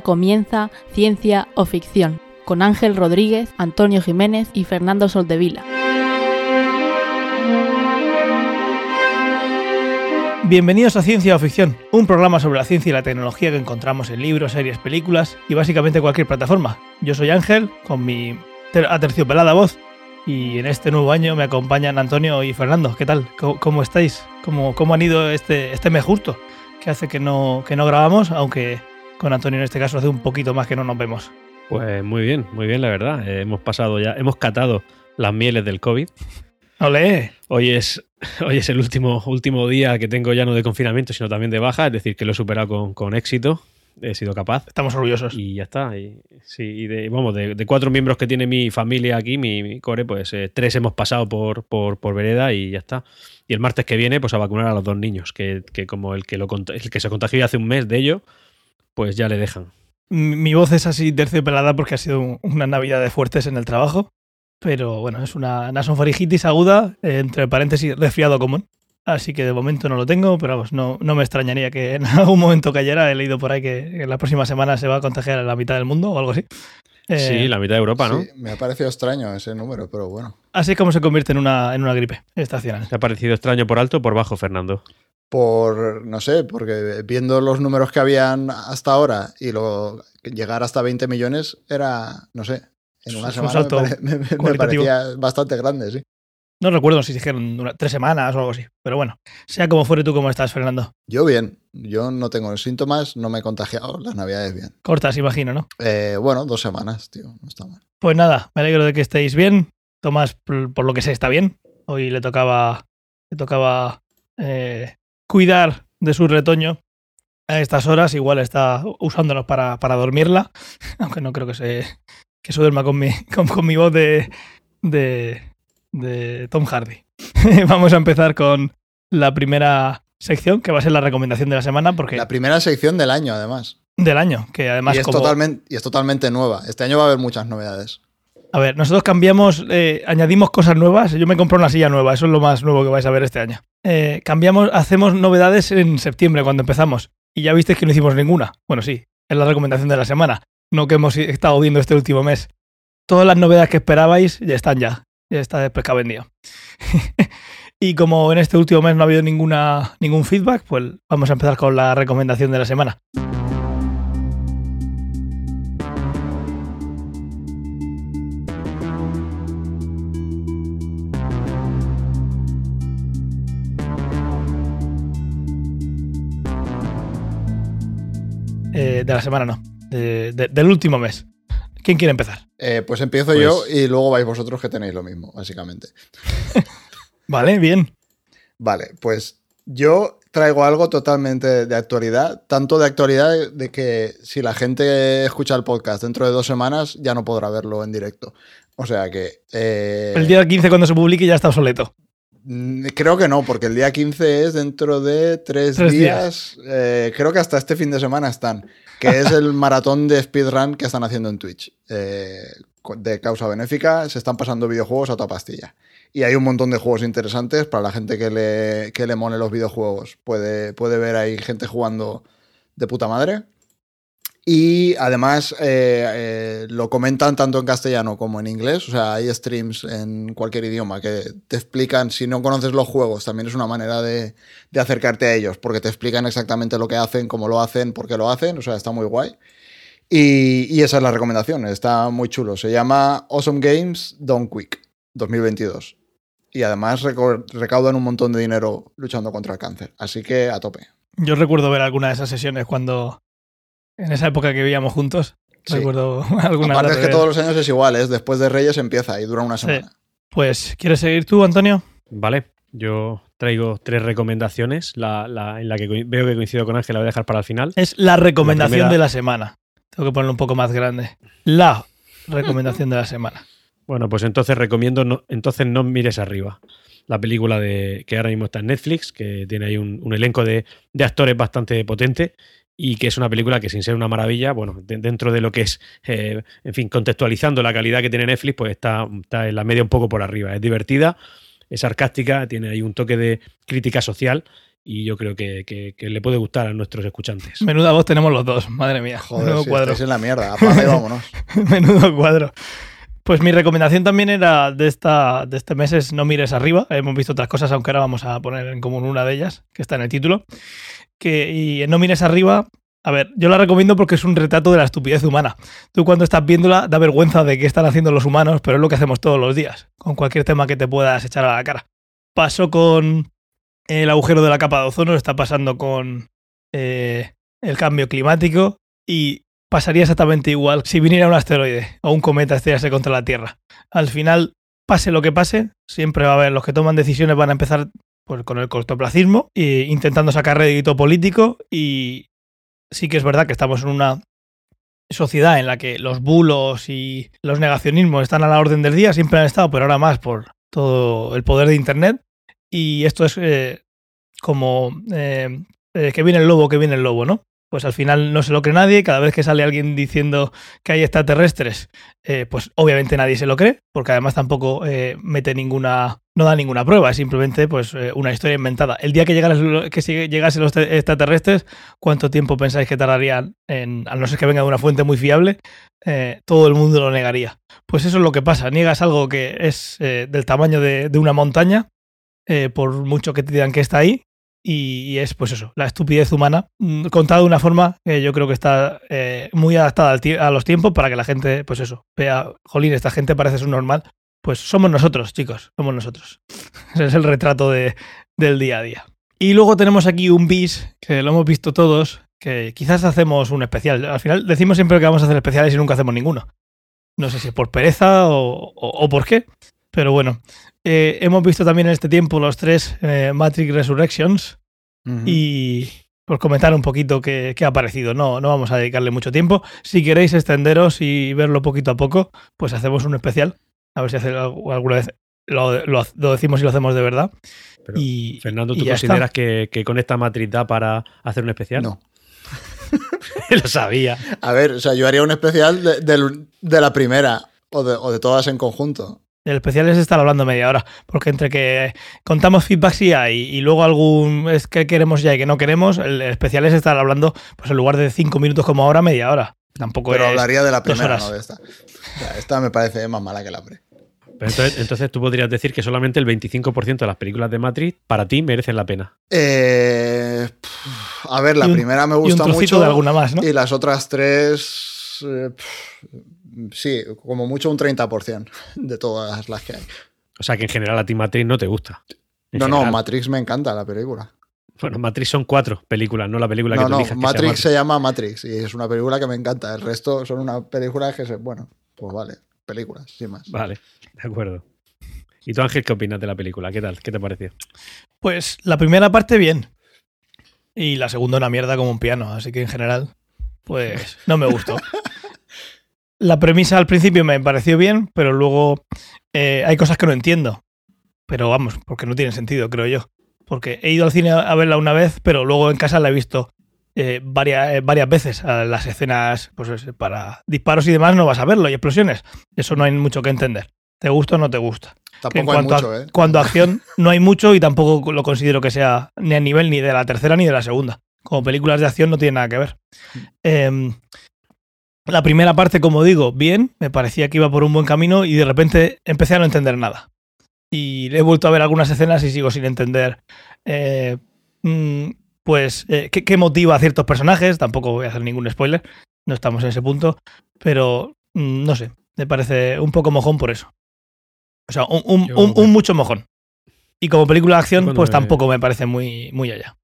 Comienza Ciencia o Ficción con Ángel Rodríguez, Antonio Jiménez y Fernando Soldevila. Bienvenidos a Ciencia o Ficción, un programa sobre la ciencia y la tecnología que encontramos en libros, series, películas y básicamente cualquier plataforma. Yo soy Ángel, con mi aterciopelada voz, y en este nuevo año me acompañan Antonio y Fernando. ¿Qué tal? ¿Cómo, estáis? ¿Cómo, ¿Cómo, han ido este, este mes justo? Que hace que no, que no grabamos, aunque con Antonio en este caso hace un poquito más que no nos vemos. Pues muy bien, muy bien, la verdad. Eh, hemos pasado ya, hemos catado las mieles del COVID. ¡Olé! Hoy es, hoy es el último, último día que tengo ya no de confinamiento, sino también de baja, es decir, que lo he superado con, con éxito he sido capaz. Estamos orgullosos. Y ya está. Y, sí, de, vamos, de, cuatro miembros que tiene mi familia aquí, mi, core, pues eh, tres hemos pasado por, por, por, vereda y ya está. Y el martes que viene, pues a vacunar a los dos niños, que, que como el que, lo, el que se contagió hace un mes de ello, pues ya le dejan. Mi voz es así terciopelada porque ha sido una Navidad de fuertes en el trabajo. Pero bueno, es una nasofaringitis aguda, entre paréntesis, resfriado común. Así que de momento no lo tengo, pero vamos, no, no me extrañaría que en algún momento cayera. He leído por ahí que en la próxima semana se va a contagiar a la mitad del mundo o algo así. sí, eh, la mitad de Europa, ¿no? Sí, me ha parecido extraño ese número, pero bueno. Así es como se convierte en una, en una gripe estacional. ¿Te ha parecido extraño por alto o por bajo, Fernando? Por, no sé, porque viendo los números que habían hasta ahora y lo, llegar hasta 20 millones era, no sé, en una semana me, me parecía bastante grande, sí. No recuerdo si dijeron tres semanas o algo así. Pero bueno, sea como fuere, ¿tú cómo estás, Fernando? Yo bien. Yo no tengo síntomas, no me he contagiado. Las navidades bien. Cortas, imagino, ¿no? Eh, bueno, dos semanas, tío. No está mal. Pues nada, me alegro de que estéis bien. Tomás, por lo que sé, está bien. Hoy le tocaba, le tocaba eh, cuidar de su retoño a estas horas. Igual está usándonos para, para dormirla. Aunque no creo que se, que se duerma con mi, con mi voz de, de de Tom Hardy. Vamos a empezar con la primera sección, que va a ser la recomendación de la semana. Porque la primera sección del año, además. Del año, que además. Y es, totalmente, y es totalmente nueva. Este año va a haber muchas novedades. A ver, nosotros cambiamos, eh, añadimos cosas nuevas. Yo me compré una silla nueva, eso es lo más nuevo que vais a ver este año. Eh, cambiamos, hacemos novedades en septiembre cuando empezamos. Y ya visteis que no hicimos ninguna. Bueno, sí, es la recomendación de la semana, no que hemos estado viendo este último mes. Todas las novedades que esperabais ya están ya ya está de pescado vendido. y como en este último mes no ha habido ninguna, ningún feedback, pues vamos a empezar con la recomendación de la semana. De la semana no, del último mes. ¿Quién quiere empezar? Eh, pues empiezo yo pues- y luego vais vosotros que tenéis lo mismo, básicamente. vale, bien. Vale, pues yo traigo algo totalmente de actualidad, tanto de actualidad de que si la gente escucha el podcast dentro de dos semanas ya no podrá verlo en directo. O sea que... Eh, el día 15 cuando se publique ya está obsoleto. Mm, creo que no, porque el día 15 es dentro de tres, días. Eh, creo que hasta este fin de semana están que es el maratón de speedrun que están haciendo en Twitch. Eh, de causa benéfica, se están pasando videojuegos a toda pastilla. Y hay un montón de juegos interesantes para la gente que le, que le mole los videojuegos. Puede, puede ver ahí gente jugando de puta madre. Y además eh, eh, lo comentan tanto en castellano como en inglés. O sea, hay streams en cualquier idioma que te explican, si no conoces los juegos, también es una manera de, acercarte a ellos, porque te explican exactamente lo que hacen, cómo lo hacen, por qué lo hacen. O sea, está muy guay. Y, esa es la recomendación, está muy chulo. Se llama Awesome Games Don't Quick 2022. Y además recaudan un montón de dinero luchando contra el cáncer. Así que a tope. Yo recuerdo ver alguna de esas sesiones cuando en esa época que vivíamos juntos. Recuerdo alguna Aparte es que todos los años es igual, es después de Reyes empieza y dura una semana. Pues, ¿quieres seguir tú, Antonio? Vale, yo traigo tres recomendaciones. La, en la que veo que coincido con Ángel, la voy a dejar para el final. Es la recomendación de la semana. Tengo que ponerlo un poco más grande. La recomendación de la semana. Bueno, pues entonces recomiendo, no, entonces no mires arriba. La película de, que ahora mismo está en Netflix, que tiene ahí un, elenco de, de, actores bastante potente y que es una película que sin ser una maravilla, bueno, dentro de lo que es, eh, en fin, contextualizando la calidad que tiene Netflix, pues está, está en la media un poco por arriba. Es divertida, es sarcástica, tiene ahí un toque de crítica social y yo creo que, que- que le puede gustar a nuestros escuchantes. Menuda voz tenemos los dos, madre mía. Joder, Menudo si cuadro. estáis en la mierda. Apaga y vámonos. Menudo cuadro. Pues mi recomendación también era de, esta, de este mes es No mires arriba. Hemos visto otras cosas, aunque ahora vamos a poner en común una de ellas, que está en el título. Que, y No mires arriba, a ver, yo la recomiendo porque es un retrato de la estupidez humana. Tú cuando estás viéndola da vergüenza de qué están haciendo los humanos, pero es lo que hacemos todos los días, con cualquier tema que te puedas echar a la cara. Pasó con el agujero de la capa de ozono, está pasando con eh, el cambio climático y pasaría exactamente igual si viniera un asteroide o un cometa a estrellarse contra la Tierra. Al final, pase lo que pase, siempre va a haber los que toman decisiones van a empezar pues, con el cortoplacismo e intentando sacar rédito político y sí que es verdad que estamos en una sociedad en la que los bulos y los negacionismos están a la orden del día, siempre han estado, pero ahora más por todo el poder de Internet. Y esto es eh, como eh, que viene el lobo, que viene el lobo, ¿no? Pues al final no se lo cree nadie. Cada vez que sale alguien diciendo que hay extraterrestres, eh, pues obviamente nadie se lo cree, porque además tampoco eh, mete ninguna, no da ninguna prueba, es simplemente pues eh, una historia inventada. El día que llegaran, que llegasen los te- extraterrestres, ¿cuánto tiempo pensáis que tardarían en, a no ser que venga de una fuente muy fiable, todo el mundo lo negaría? Pues eso es lo que pasa. Niegas algo que es del tamaño de, de una montaña, por mucho que te digan que está ahí, y, es pues eso, la estupidez humana, mm, contada de una forma que yo creo que está eh, muy adaptada al a los tiempos para que la gente, pues eso, vea, jolín, esta gente parece su normal. Pues somos nosotros, chicos, somos nosotros. Ese es el retrato de- del día a día. Y luego tenemos aquí un bis, que lo hemos visto todos, que quizás hacemos un especial. Al final decimos siempre que vamos a hacer especiales y nunca hacemos ninguno. No sé si es por pereza o- o por qué, pero bueno. Eh, hemos visto también en este tiempo los tres eh, Matrix Resurrections y por comentar un poquito qué, qué ha parecido. No, no vamos a dedicarle mucho tiempo. Si queréis extenderos y verlo poquito a poco, pues hacemos un especial. A ver si hace algo- alguna vez lo, lo- lo decimos y lo hacemos de verdad. Pero, y, Fernando, ¿tú consideras que, que con esta matriz da para hacer un especial? No. Lo sabía. A ver, o sea, yo haría un especial de, del- de la primera o de, o de todas en conjunto. El especial es estar hablando media hora, porque entre que contamos feedback si hay y luego algún es que queremos ya y que no queremos, el especial es estar hablando, pues en lugar de cinco minutos como ahora, media hora. Tampoco Pero hablaría de la primera, no de esta. O sea, esta me parece más mala que la pre. Entonces, entonces tú podrías decir que solamente el 25% de las películas de Matrix para ti merecen la pena. Eh, a ver, la Y un- primera me y un gusta mucho. de alguna más, ¿no? Y las otras tres. eh, sí, como mucho un 30% de todas las que hay. O sea que en general a ti Matrix no te gusta. En No, no. Matrix me encanta la película. Bueno, Matrix son cuatro películas, no la película que No, tú no, elijas que Matrix Matrix. se llama Matrix y es una película que me encanta. El resto son una película que se. Bueno, pues vale, películas, sin más. Vale, de acuerdo. ¿Y tú, Ángel, qué opinas de la película? ¿Qué tal? ¿Qué te pareció? Pues la primera parte bien. Y la segunda una mierda como un piano. Así que en general, pues no me gustó. La premisa al principio me pareció bien, pero luego eh, hay cosas que no entiendo. Pero vamos, porque no tiene sentido, creo yo. Porque he ido al cine a verla una vez, pero luego en casa la he visto eh, varias, eh, varias veces. A las escenas, pues es- para disparos y demás no vas a verlo y explosiones. Eso no hay mucho que entender. ¿Te gusta o no te gusta? Tampoco hay mucho, a, ¿eh? cuanto a acción no hay mucho y tampoco lo considero que sea ni a nivel ni de la tercera ni de la segunda. Como películas de acción no tiene nada que ver. Em, la primera parte, como digo, bien, me parecía que iba por un buen camino y de repente empecé a no entender nada. Y he vuelto a ver algunas escenas y sigo sin entender, eh, mm, pues, eh, qué, qué motiva a ciertos personajes. Tampoco voy a hacer ningún spoiler, no estamos en ese punto, pero mm, no sé, me parece un poco mojón por eso. O sea, un, un- Yo- un- un mucho mojón. Y como película de acción, pues tampoco me parece muy, muy allá.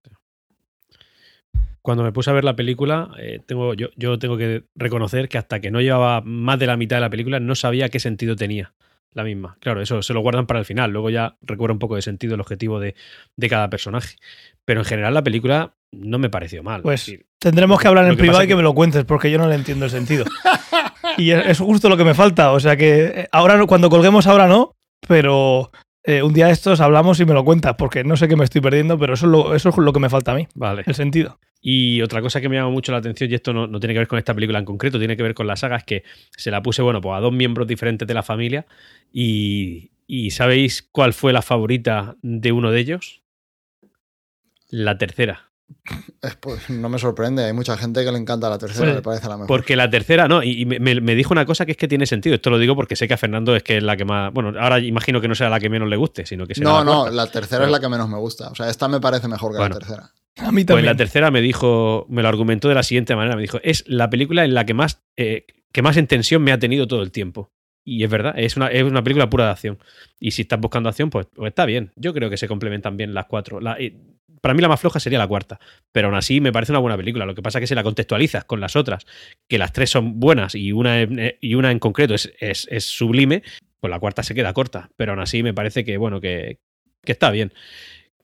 Cuando me puse a ver la película, eh, tengo, yo, yo tengo que reconocer que hasta que no llevaba más de la mitad de la película no sabía qué sentido tenía la misma. Claro, eso se lo guardan para el final. Luego ya recuerda un poco de sentido el objetivo de, de cada personaje. Pero en general la película no me pareció mal. Pues decir, tendremos que hablar en que privado y que que- me lo cuentes, porque yo no le entiendo el sentido. y es justo lo que me falta. O sea que eh, ahora no- cuando colguemos ahora no, pero eh, un día de estos hablamos y me lo cuentas, porque no sé qué me estoy perdiendo, pero eso es lo, eso es lo que me falta a mí, Vale. el sentido. Y otra cosa que me llama mucho la atención, y esto no, no tiene que ver con esta película en concreto, tiene que ver con la saga, es que se la puse, bueno, pues a dos miembros diferentes de la familia. Y, y ¿sabéis cuál fue la favorita de uno de ellos? La tercera. Es, pues, no me sorprende, hay mucha gente que le encanta la tercera, Pues, me parece la mejor. Porque la tercera, no, y, y me, me dijo una cosa que es que tiene sentido. Esto lo digo porque sé que a Fernando es que es la que más. Bueno, ahora imagino que no sea la que menos le guste, sino que será no, la no, la tercera es la que menos me gusta. O sea, esta me parece mejor que Bueno. la tercera. A mí Pues la tercera me dijo, me lo argumentó de la siguiente manera. Me dijo, es la película en la que más, eh, que más en tensión me ha tenido todo el tiempo. Y es verdad, es una, es una película pura de acción. Y si estás buscando acción, pues, pues está bien. Yo creo que se complementan bien las cuatro. La- eh, para mí la más floja sería la cuarta. Pero aún así me parece una buena película. Lo que pasa es que si la contextualizas con las otras, que las tres son buenas y una, en- eh, y una en concreto es, es- es sublime, pues la cuarta se queda corta. Pero aún así me parece que, bueno, que, que está bien.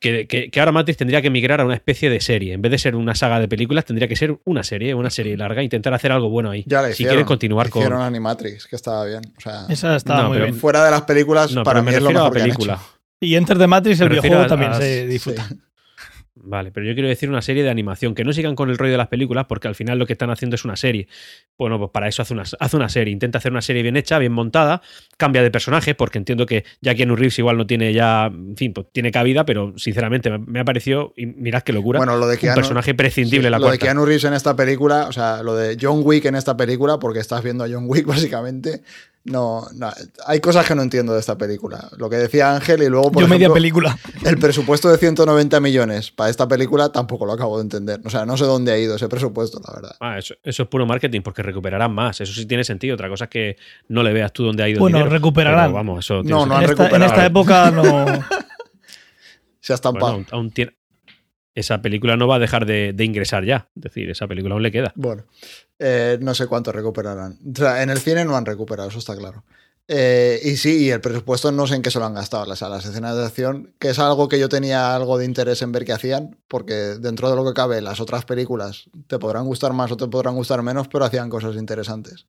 Que, que- que ahora Matrix tendría que migrar a una especie de serie. En vez de ser una saga de películas, tendría que ser una serie, una serie larga, intentar hacer algo bueno ahí. Ya si quieren continuar con. Hicieron Animatrix, que estaba bien. O sea, Esa estaba No, muy pero bien. fuera de las películas, No, para mí me es lo a mejor la que han película. hecho. Y Enter the Matrix, el videojuego a- también a- se Sí. Vale, pero yo quiero decir una serie de animación, que no sigan con el rollo de las películas, porque al final lo que están haciendo es una serie. Bueno, pues para eso hace una, hace una serie, intenta hacer una serie bien hecha, bien montada, cambia de personaje, porque entiendo que ya Keanu Reeves igual no tiene ya, en fin, pues tiene cabida, pero sinceramente me, me ha parecido, y mirad qué locura, Bueno, lo de un Keanu, personaje prescindible sí, la lo de cuarta. Keanu Reeves en esta película, o sea, lo de John Wick en esta película, porque estás viendo a John Wick básicamente. No, no, hay cosas que no entiendo de esta película. Lo que decía Ángel y luego, por Yo media película. el presupuesto de 190 millones para esta película tampoco lo acabo de entender. O sea, no sé dónde ha ido ese presupuesto, la verdad. Ah, eso, eso es puro marketing, porque recuperarán más. Eso sí tiene sentido. Otra cosa es que no le veas tú dónde ha ido Bueno, el dinero. recuperarán. Pero vamos, eso No, no En han sentido. esta, en esta época no. Se ha estampado. Bueno, aún- aún tiene- Esa película no va a dejar de, de ingresar ya. Es decir, esa película aún le queda. Bueno, eh, no sé cuánto recuperarán. En el cine no han recuperado, eso está claro. Eh, y sí, y el presupuesto no sé en qué se lo han gastado. Las, las escenas de acción, que es algo que yo tenía algo de interés en ver qué hacían, porque dentro de lo que cabe, las otras películas te podrán gustar más o te podrán gustar menos, pero hacían cosas interesantes.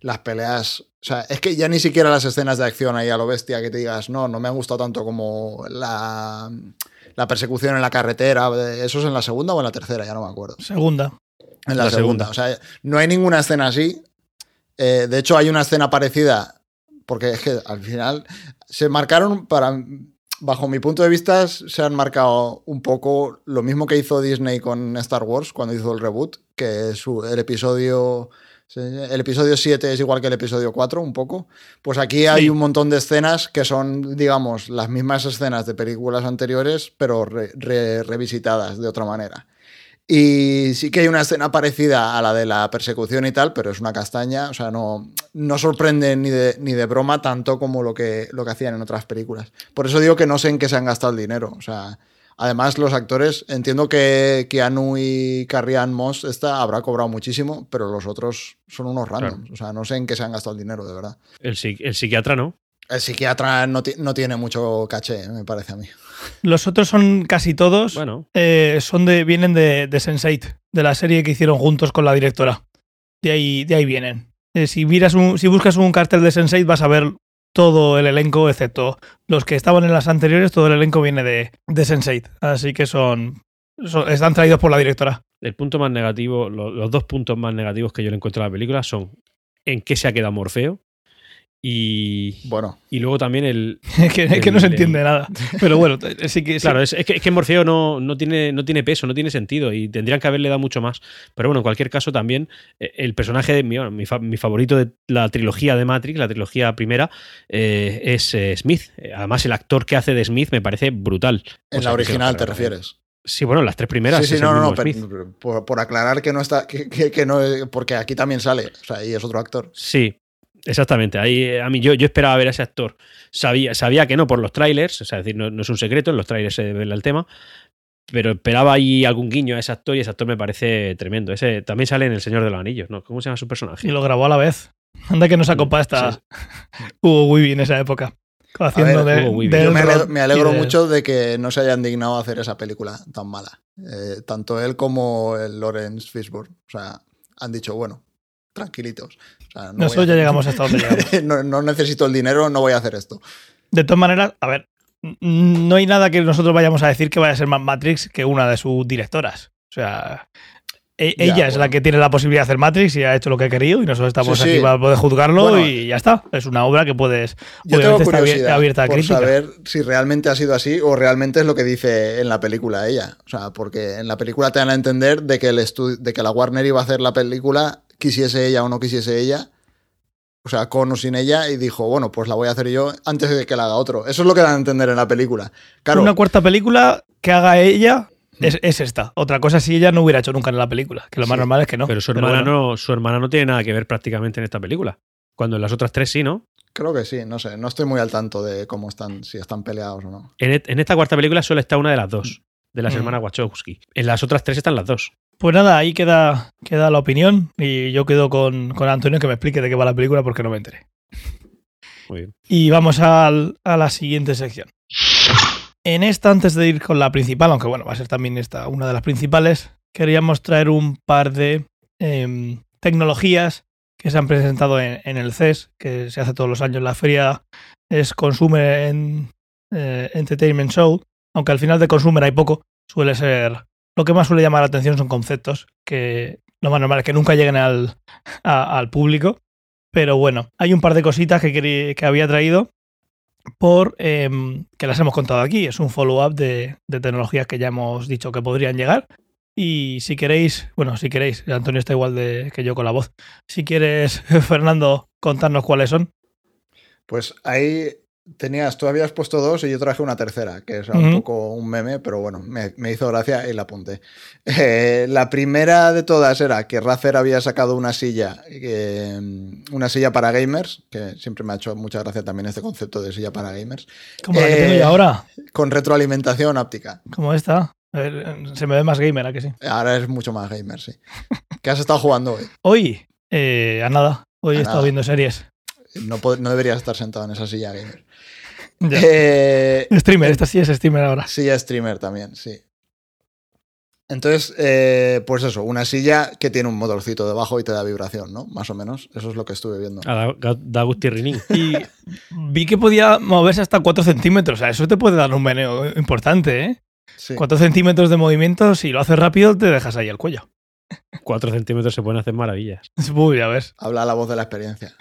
Las peleas, o sea, es que ya ni siquiera las escenas de acción ahí a lo bestia que te digas, no, no me han gustado tanto como la, la persecución en la carretera. ¿Eso es en la segunda o en la tercera? Ya no me acuerdo. Segunda. En la, La segunda. segunda. O sea, no hay ninguna escena así. Eh, de hecho, hay una escena parecida, porque es que al final se marcaron para. Bajo mi punto de vista, se han marcado un poco lo mismo que hizo Disney con Star Wars cuando hizo el reboot, que su, el episodio. El episodio 7 es igual que el episodio 4, un poco. Pues aquí hay Sí. un montón de escenas que son, digamos, las mismas escenas de películas anteriores, pero re- re- revisitadas de otra manera. Y sí que hay una escena parecida a la de la persecución y tal, pero es una castaña, o sea, no, no sorprende ni de, ni de broma tanto como lo que, lo que hacían en otras películas. Por eso digo que no sé en qué se han gastado el dinero. O sea, además los actores, entiendo que Keanu y Carrie Ann Moss esta habrá cobrado muchísimo, pero los otros son unos randoms. O sea, no sé en qué se han gastado el dinero, de verdad. El, el psiquiatra no. El psiquiatra no, no tiene mucho caché, me parece a mí. Los otros son casi todos. Bueno, eh, son de, vienen de, de Sense8, de la serie que hicieron juntos con la directora. De ahí, de ahí vienen. Eh, si, miras un, si buscas un cartel de Sense8 vas a ver todo el elenco, excepto los que estaban en las anteriores, todo el elenco viene de, de Sense8. Así que son, están traídos por la directora. el punto más negativo, lo- los dos puntos más negativos que yo le encuentro a la película son en qué se ha quedado Morfeo y, Bueno, y luego también el... que, que no se El- entiende nada. Pero bueno, sí que sí. Claro, es, es que, es que Morfeo no, no, tiene, no tiene peso, no tiene sentido y tendrían que haberle dado mucho más. Pero bueno, en cualquier caso también eh, el personaje de mi, bueno, mi, fa- mi favorito de la trilogía de Matrix, la trilogía primera, eh, es eh, Smith. Además el actor que hace de Smith me parece brutal. O en sea, la original te refieres. Sí, bueno, las tres primeras. Sí, sí, es no, el no, no, pero- por, por aclarar que no está, que, que- que no, porque aquí también sale, o sea, y es otro actor. Sí, exactamente. Ahí, eh, a mí yo, yo esperaba ver a ese actor. Sabía, sabía que no por los trailers, o sea, es decir, no, no es un secreto, en los trailers se ve el tema. Pero esperaba ahí algún guiño a ese actor y ese actor me parece tremendo. Ese también sale en El Señor de los Anillos, ¿no? ¿Cómo se llama su personaje? Y lo grabó a la vez. Anda que nos acopa esta Sí. Hugo Weaving en esa época. Haciendo ver, de, Yo me alegro, me alegro de- mucho de que no se hayan dignado a hacer esa película tan mala. Eh, tanto él como el Lawrence Fishburne. O sea, han dicho, bueno, tranquilitos. O sea, no, Nosotros ya llegamos hasta donde llegamos. no, no necesito el dinero, no voy a hacer esto. De todas maneras, a ver, no hay nada que nosotros vayamos a decir que vaya a ser más Matrix que una de sus directoras. O sea, E- Ya, ella es la que tiene la posibilidad de hacer Matrix y ha hecho lo que ha querido y nosotros estamos Sí, sí. aquí para poder juzgarlo Bueno. y ya está. Es una obra que puedes. Yo tengo está abierta a por crítica. saber si realmente ha sido así o realmente es lo que dice en la película ella. O sea, porque en la película te dan a entender de que, el de que la Warner iba a hacer la película, quisiese ella o no quisiese ella. O sea, con o sin ella, y dijo, bueno, pues la voy a hacer yo antes de que la haga otro. Eso es lo que dan a entender en la película. Claro, Una cuarta película que haga ella Mm. es, es esta. Otra cosa si ella no hubiera hecho nunca en la película, que lo más Sí. normal es que no. pero su hermana, bueno. no, su hermana no tiene nada que ver prácticamente en esta película. Cuando en las otras tres sí, ¿no? creo que sí, no sé. No estoy muy al tanto de cómo están, si están peleados o no. En, et- en esta cuarta película solo está una de las dos, de las Mm. hermanas Wachowski. En las otras tres están las dos. Pues nada, ahí queda, queda la opinión y yo quedo con, con Antonio que me explique de qué va la película porque no me enteré. Muy bien. Y vamos al- a la siguiente sección. En esta, antes de ir con la principal, aunque bueno, va a ser también esta una de las principales, queríamos traer un par de em, tecnologías que se han presentado en, en el CES, que se hace todos los años. La feria es Consumer en- eh, Entertainment Show, aunque al final de Consumer hay poco, suele ser... Lo que más suele llamar la atención son conceptos, que lo más normal es que nunca lleguen al, al público. Pero bueno, hay un par de cositas que, que había traído por em, que las hemos contado aquí. Es un follow-up de, de tecnologías que ya hemos dicho que podrían llegar. Y si queréis, bueno, si queréis, Antonio está igual de, que yo con la voz. Si quieres, Fernando, contarnos cuáles son. Pues ahí tenías, tú habías puesto dos y yo traje una tercera, que es un poco un meme, pero bueno, me, me hizo gracia y la apunté. Eh, la primera de todas era que Razer había sacado una silla, eh, una silla para gamers, que siempre me ha hecho mucha gracia también este concepto de silla para gamers, Como la que tengo Eh, yo ahora, con retroalimentación óptica. como esta. Se me ve más gamer, ¿a que sí? Ahora es mucho más gamer, sí. ¿Qué has estado jugando hoy? Hoy, eh, a nada. Hoy A he estado viendo series. No, no deberías estar sentado en esa silla gamer. Eh, Streamer, esta sí es streamer ahora. Silla streamer también, sí. Entonces, eh, pues eso, una silla que tiene un motorcito debajo y te da vibración, ¿no? Más o menos. Eso es lo que estuve viendo. Ah, Da, da gusto y vi que podía moverse hasta 4 centímetros. O sea, eso te puede dar un meneo importante, ¿eh? Sí. 4 centímetros de movimiento, si lo haces rápido, te dejas ahí el cuello. Cuatro centímetros se pueden hacer maravillas. Uy, a ver. Habla la voz de la experiencia.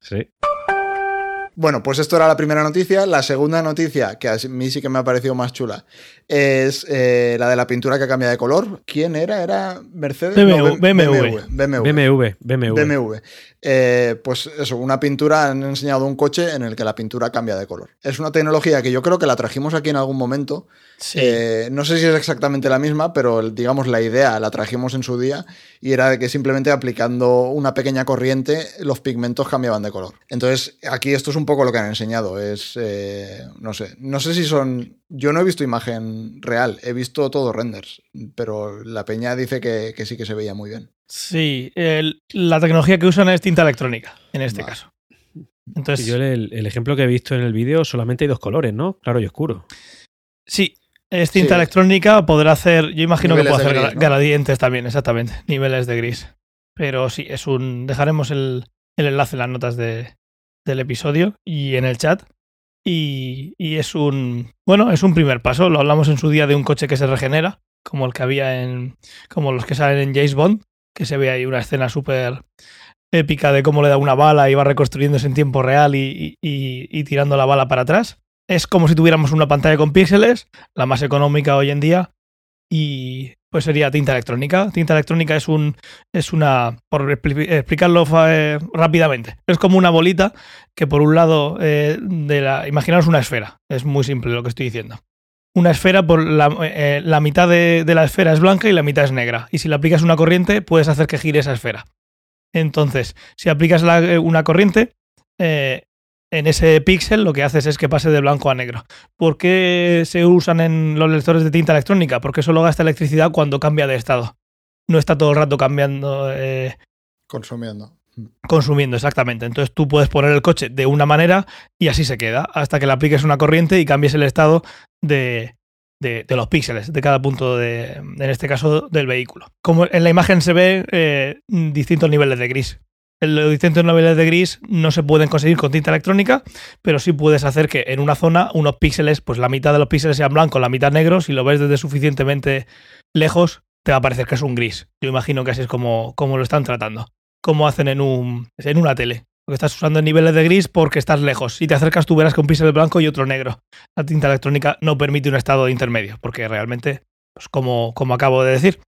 Sí. Bueno, pues esto era la primera noticia. La segunda noticia, que a mí sí que me ha parecido más chula, es eh, la de la pintura que cambia de color. ¿Quién era? ¿Era Mercedes? BMW, BMW. BMW, BMW. BMW. Eh, pues eso, una pintura, han enseñado un coche en el que la pintura cambia de color. Es una tecnología que yo creo que la trajimos aquí en algún momento. Sí. Eh, no sé si es exactamente la misma, pero digamos la idea la trajimos en su día y era de que simplemente aplicando una pequeña corriente los pigmentos cambiaban de color. Entonces aquí esto es un poco lo que han enseñado. Es, eh, no sé, no sé si son... Yo no he visto imagen real, he visto todo renders, pero la peña dice que, que sí que se veía muy bien. Sí, el- la tecnología que usan es tinta electrónica, en este Vale. caso. Entonces, Yo el, el ejemplo que he visto en el vídeo solamente hay dos colores, ¿no? Claro y oscuro. sí, es tinta Sí. electrónica, podrá hacer, yo imagino Niveles que puede de hacer gris, ¿no? gradientes también, exactamente, niveles de gris. Pero sí, es un, dejaremos el, el enlace en las notas de, del episodio y en el chat. Y, y es un, bueno, es un primer paso, lo hablamos en su día de un coche que se regenera, como el que había en, como los que salen en James Bond, que se ve ahí una escena súper épica de cómo le da una bala y va reconstruyéndose en tiempo real y, y- y- tirando la bala para atrás. Es como si tuviéramos una pantalla con píxeles, la más económica hoy en día, y pues sería tinta electrónica. Tinta electrónica es un es una por expli- explicarlo eh, rápidamente. Es como una bolita que por un lado eh, de la imaginaos una esfera. Es muy simple lo que estoy diciendo. Una esfera por la, eh, la mitad de, de la esfera es blanca y la mitad es negra. Y si le aplicas una corriente puedes hacer que gire esa esfera. Entonces, si aplicas una corriente, en ese píxel lo que haces es que pase de blanco a negro. ¿Por qué se usan en los lectores de tinta electrónica? Porque solo gasta electricidad cuando cambia de estado. No está todo el rato cambiando, eh, Consumiendo. consumiendo exactamente. Entonces tú puedes poner el coche de una manera y así se queda, hasta que le apliques una corriente y cambies el estado de, de- de los píxeles de cada punto, de, en este caso, del vehículo. Como en la imagen se ve eh, distintos niveles de gris. Los distintos niveles de gris no se pueden conseguir con tinta electrónica, pero sí puedes hacer que en una zona unos píxeles, pues la mitad de los píxeles sean blancos, la mitad negros, si lo ves desde suficientemente lejos, te va a parecer que es un gris. Yo imagino que así es como, como lo están tratando. Como hacen en, un, en una tele. Porque estás usando niveles de gris porque estás lejos. Si te acercas, tú verás que un píxel blanco y otro negro. La tinta electrónica no permite un estado intermedio, porque realmente, pues como, como acabo de decir,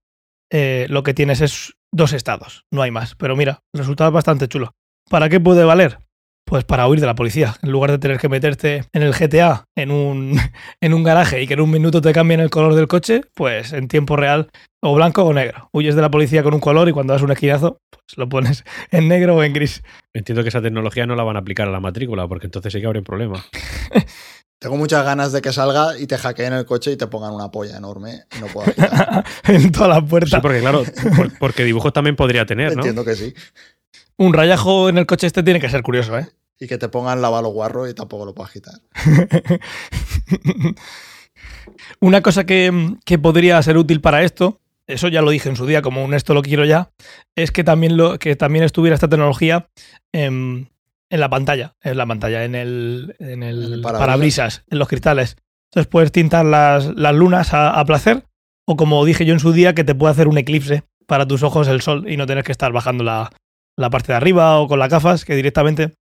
eh, lo que tienes es dos estados, no hay más. Pero mira, el resultado es bastante chulo. ¿Para qué puede valer? Pues para huir de la policía. En lugar de tener que meterte en el GTA, en un, en un garaje y que en un minuto te cambien el color del coche, pues en tiempo real, o blanco o negro. Huyes de la policía con un color y cuando das un esquinazo, pues lo pones en negro o en gris. Entiendo que esa tecnología no la van a aplicar a la matrícula, porque entonces sí que habría un problema. Tengo muchas ganas de que salga y te hackeen el coche y te pongan una polla enorme y no puedo quitar. en toda la puerta. Sí, porque claro, por- porque dibujos también podría tener, ¿no? Entiendo que sí. Un rayajo en el coche este tiene que ser curioso, ¿eh? Y que te pongan lavalo guarro y tampoco lo puedas quitar. Una cosa que, que podría ser útil para esto, eso ya lo dije en su día, como un esto lo quiero ya, es que también, lo, que también estuviera esta tecnología en, en la pantalla, en la pantalla, en el, en el En el parabrisas. parabrisas, en los cristales. Entonces puedes tintar las, las lunas a, a placer, o como dije yo en su día, que te puede hacer un eclipse para tus ojos el sol y no tener que estar bajando la, la parte de arriba o con las gafas, que directamente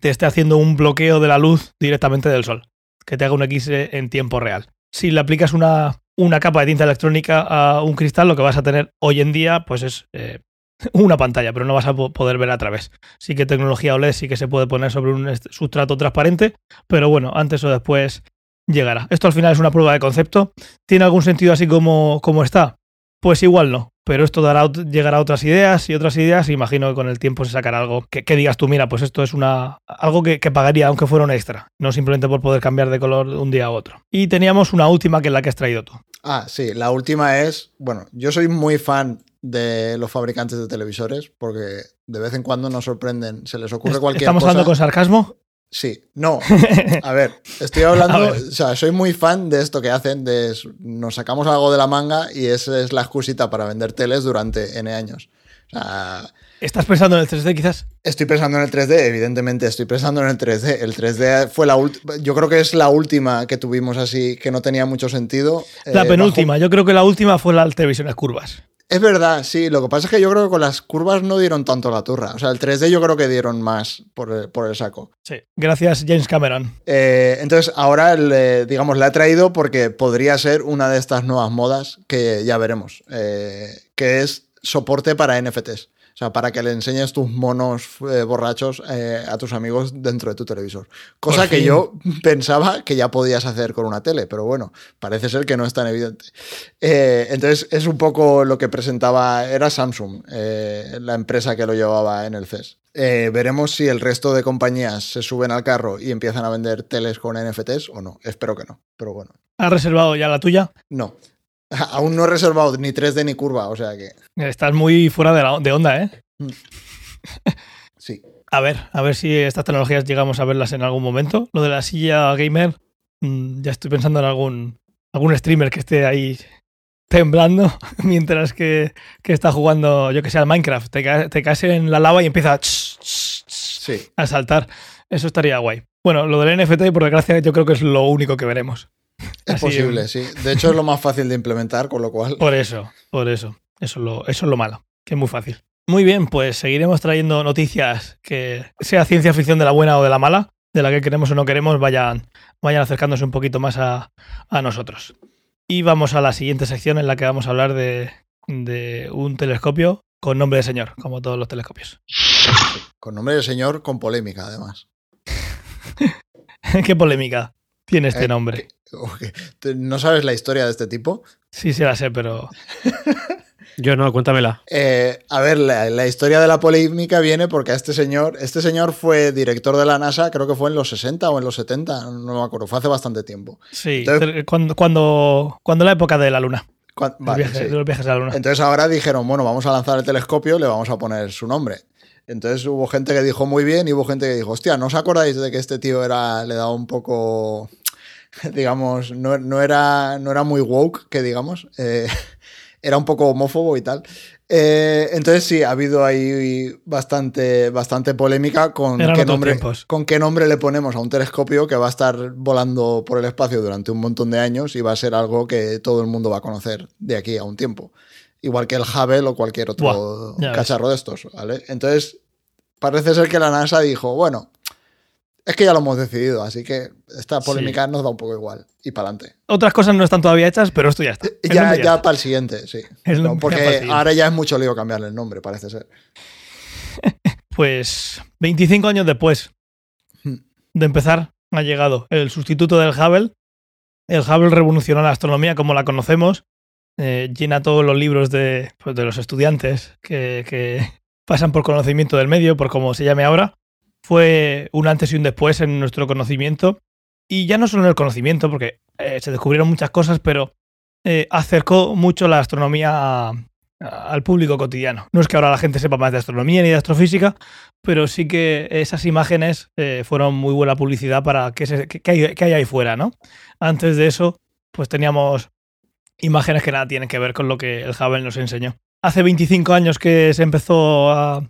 te esté haciendo un bloqueo de la luz directamente del sol, que te haga un eclipse en tiempo real. Si le aplicas una, una capa de tinta electrónica a un cristal, lo que vas a tener hoy en día pues es eh, una pantalla, pero no vas a po- poder ver a través. Sí que tecnología OLED sí que se puede poner sobre un sustrato transparente, pero bueno, antes o después llegará. Esto al final es una prueba de concepto. ¿Tiene algún sentido así como, como está? Pues igual no, pero esto dará, llegará a otras ideas y otras ideas. y Imagino que con el tiempo se sacará algo que, que digas tú, mira, pues esto es una algo que, que pagaría aunque fuera un extra, no simplemente por poder cambiar de color de un día a otro. Y teníamos una última que es la que has traído tú. Ah, sí, la última es, bueno, yo soy muy fan de los fabricantes de televisores porque de vez en cuando nos sorprenden, se les ocurre cualquier ¿Estamos cosa. hablando con sarcasmo? Sí, no, a ver, estoy hablando, ver. o sea, soy muy fan de esto que hacen, de nos sacamos algo de la manga y esa es la excusita para vender teles durante N años. O sea, ¿Estás pensando en el 3D quizás? Estoy pensando en el 3D, evidentemente estoy pensando en el 3D. El 3D fue la última, yo creo que es la última que tuvimos así, que no tenía mucho sentido. La Eh, penúltima, yo creo que la última fue las televisiones curvas. Es verdad, sí, lo que pasa es que yo creo que con las curvas no dieron tanto la turra. O sea, el 3D yo creo que dieron más por el, por el saco. Sí. Gracias, James Cameron. Eh, entonces, ahora, digamos, la he traído porque podría ser una de estas nuevas modas que ya veremos, eh, que es soporte para NFTs. O sea, para que le enseñes tus monos eh, borrachos eh, a tus amigos dentro de tu televisor. Cosa que yo pensaba que ya podías hacer con una tele, pero bueno, parece ser que no es tan evidente. Eh, entonces, es un poco lo que presentaba, era Samsung, la empresa que lo llevaba en el CES. Veremos si el resto de compañías se suben al carro y empiezan a vender teles con NFTs o no. Espero que no, pero bueno. ¿Has reservado ya la tuya? No. Aún no he reservado ni 3D ni curva, o sea que Estás muy fuera de, la, de onda, ¿eh? sí. A ver, a ver si estas tecnologías llegamos a verlas en algún momento. Lo de la silla gamer, mm, ya estoy pensando en algún, algún streamer que esté ahí temblando mientras que, que está jugando, yo que sé, al Minecraft. Te, ca- te caes en la lava y empieza a, Sí. a saltar. Eso estaría guay. Bueno, lo del NFT, por desgracia, yo creo que es lo único que veremos. Es Así, posible, sí. De hecho, es lo más fácil de implementar, con lo cual. Por eso, por eso. Eso es lo, eso es lo malo, que es muy fácil. Muy bien, pues seguiremos trayendo noticias que sea ciencia ficción de la buena o de la mala, de la que queremos o no queremos, vayan, vayan acercándose un poquito más a, a nosotros. Y vamos a la siguiente sección en la que vamos a hablar de, de un telescopio con nombre de señor, como todos los telescopios. Con nombre de señor, con polémica, además. ¿Qué polémica tiene este Eh, nombre? ¿Tú ¿No sabes la historia de este tipo? Sí, sí la sé, pero Yo no, cuéntamela. Eh, a ver, la, la historia de la polémica viene porque a este señor, este señor fue director de la NASA, creo que fue en los 60 o en los 70, no me acuerdo, fue hace bastante tiempo. sí, Entonces- cuando, cuando, cuando la época de la luna, Cuan- los, vale, viajes, sí. de los viajes a la luna. Entonces ahora dijeron, bueno, vamos a lanzar el telescopio, le vamos a poner su nombre. Entonces hubo gente que dijo muy bien y hubo gente que dijo, hostia, ¿no os acordáis de que este tío era, le daba un poco, digamos, no, no era, no era muy woke, que digamos, eh, era un poco homófobo y tal. Eh, entonces sí, ha habido ahí bastante, bastante polémica con qué, nombre, tiempos. con qué nombre le ponemos a un telescopio que va a estar volando por el espacio durante un montón de años y va a ser algo que todo el mundo va a conocer de aquí a un tiempo. igual que el Hubble o cualquier otro Buah, ves. cacharro de estos, ¿vale? Entonces, parece ser que la NASA dijo, bueno, es que ya lo hemos decidido, así que esta polémica nos da un poco igual. Y para adelante. Otras cosas no están todavía hechas, pero esto ya está. El Ya, nombre ya está. para el siguiente, sí. El No, ya porque siguiente. ahora ya es mucho lío cambiarle el nombre, parece ser. Pues 25 años después Hmm. de empezar, ha llegado el sustituto del Hubble. El Hubble revolucionó la astronomía como la conocemos. eh, llena todos los libros de, pues, de los estudiantes que, que pasan por conocimiento del medio, por como se llame ahora. Fue un antes y un después en nuestro conocimiento. Y ya no solo en el conocimiento, porque eh, se descubrieron muchas cosas, pero eh, acercó mucho la astronomía al público cotidiano. No es que ahora la gente sepa más de astronomía ni de astrofísica, pero sí que esas imágenes eh, fueron muy buena publicidad para que, se, que, que hay, que hay ahí fuera, ¿no? Antes de eso, pues teníamos imágenes que nada tienen que ver con lo que el Hubble nos enseñó. Hace 25 años que se empezó a,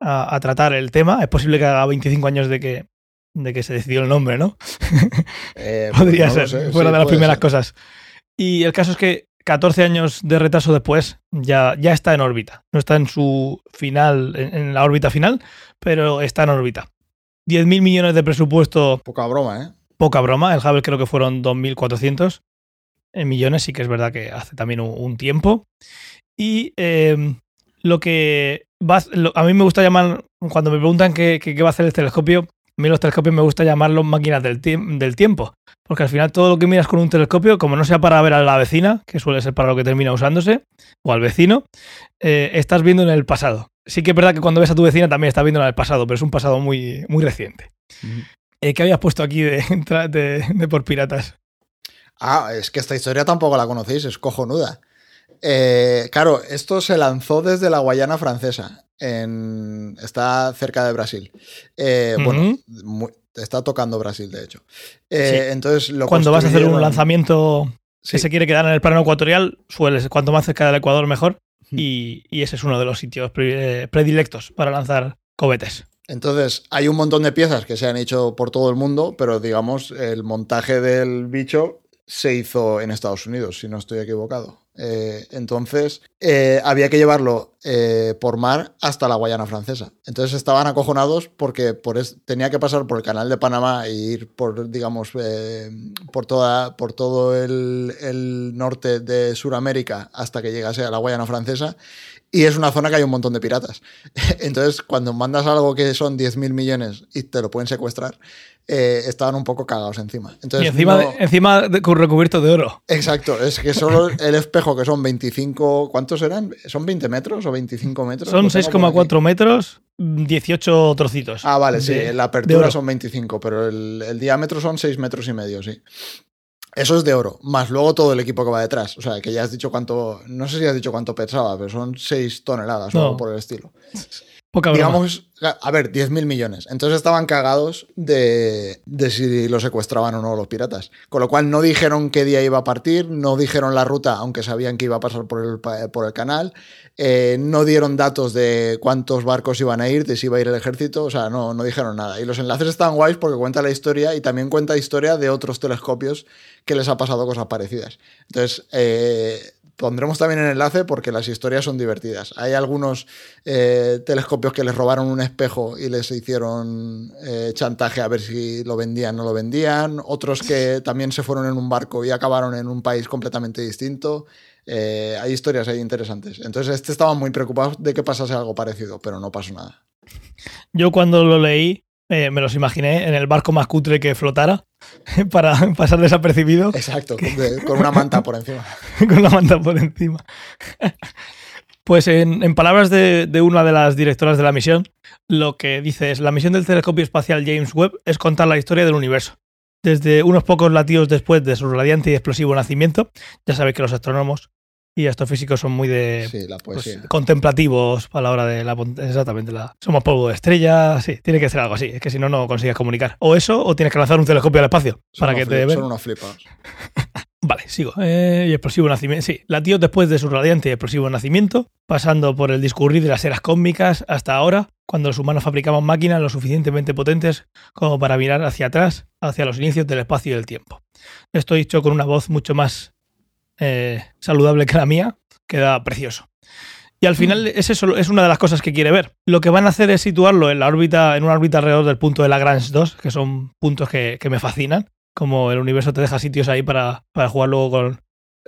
a- a tratar el tema. Es posible que haga 25 años de que, de que se decidió el nombre, ¿no? Eh, Podría no ser, sé, fuera sí, de las primeras ser. cosas. Y el caso es que 14 años de retraso después ya, ya está en órbita. No está en su final, en, en la órbita final, pero está en órbita. 10.000 millones de presupuesto, Poca broma, ¿eh? poca broma. El Hubble creo que fueron 2.400 en millones, sí que es verdad que hace también un, un tiempo. Y eh, lo que va, lo- a mí me gusta llamar, cuando me preguntan qué, qué- qué va a hacer el telescopio, a mí los telescopios me gusta llamarlos máquinas del, del tiempo. Porque al final todo lo que miras con un telescopio, como no sea para ver a la vecina, que suele ser para lo que termina usándose, o al vecino, eh, estás viendo en el pasado. Sí que es verdad que cuando ves a tu vecina también estás viendo en el pasado, pero es un pasado muy, muy reciente. Eh, ¿Qué habías puesto aquí de, de- de por piratas? Ah, es que esta historia tampoco la conocéis, es cojonuda. Eh, claro, esto se lanzó desde la Guayana francesa. En, está cerca de Brasil. Eh, Bueno, está tocando Brasil, de hecho. Eh, Sí. Entonces, lo Cuando vas a hacer un lanzamiento que Sí. se quiere quedar en el plano ecuatorial, suele ser cuanto más cerca del Ecuador mejor. Y, y ese es uno de los sitios pre- predilectos para lanzar cohetes. Entonces, hay un montón de piezas que se han hecho por todo el mundo, pero digamos, el montaje del bicho se hizo en Estados Unidos, si no estoy equivocado. Eh, entonces, eh, había que llevarlo eh, por mar hasta la Guayana francesa. Entonces estaban acojonados porque tenía que pasar por el canal de Panamá e ir por, digamos, por, toda, por todo el, el norte de Sudamérica hasta que llegase a la Guayana francesa. Y es una zona que hay un montón de piratas. Entonces, cuando mandas algo que son 10.000 millones y te lo pueden secuestrar, eh, estaban un poco cagados encima. Entonces, y encima, no- de- encima de- recubierto de oro. Exacto, es que solo el espejo, que son 25, ¿cuántos eran? ¿Son 20 metros o 25 metros? Son Lo tengo por aquí. 6,4 metros, 18 trocitos. Ah, vale, sí, de- la de apertura son 25, pero el, el diámetro son 6 metros y medio, sí. Eso es de oro, más luego todo el equipo que va detrás. O sea, que ya has dicho cuánto, no sé si has dicho cuánto pesaba, pero son 6 toneladas o algo por el estilo. Digamos, a ver, 10.000 millones. Entonces estaban cagados de, si lo secuestraban o no los piratas. Con lo cual no dijeron qué día iba a partir, no dijeron la ruta, aunque sabían que iba a pasar por el, por el canal. eh, no dieron datos de cuántos barcos iban a ir, de si iba a ir el ejército. O sea, no, no dijeron nada. Y los enlaces están guays porque cuenta la historia y también cuenta historia de otros telescopios que les ha pasado cosas parecidas. Entonces, eh, pondremos también el enlace porque las historias son divertidas. Hay algunos eh, telescopios que les robaron un espejo y les hicieron eh, chantaje a ver si lo vendían o no lo vendían. Otros que también se fueron en un barco y acabaron en un país completamente distinto. Eh, hay historias ahí interesantes. Entonces, este estaba muy preocupado de que pasase algo parecido, pero no pasó nada. Yo cuando lo leí eh, me los imaginé en el barco más cutre que flotara para pasar desapercibido Exacto, con, una manta por encima. con la manta por encima. Pues en, en palabras de, de una de las directoras de la misión, lo que dice es, la misión del telescopio espacial James Webb es contar la historia del universo. Desde unos pocos latidos después de su radiante y explosivo nacimiento, ya sabéis que los astrónomos y astrofísicos son muy de Sí, la pues, contemplativos a la hora de la exactamente la somos polvo de estrella sí tiene que ser algo así es que si no no consigues comunicar o eso o tienes que lanzar un telescopio al espacio Son para que te vean Son unos flipados. Vale, sigo. Eh, y explosivo nacimiento. Sí, latidos después de su radiante y explosivo nacimiento, pasando por el discurrir de las eras cósmicas hasta ahora, cuando los humanos fabricamos máquinas lo suficientemente potentes como para mirar hacia atrás, hacia los inicios del espacio y del tiempo. Esto dicho con una voz mucho más eh, saludable que la mía, queda precioso. Y al final es eso, es una de las cosas que quiere ver. Lo que van a hacer es situarlo en la órbita, en una órbita alrededor del punto de Lagrange 2, que son puntos que, que me fascinan, como el universo te deja sitios ahí para, para jugar luego con,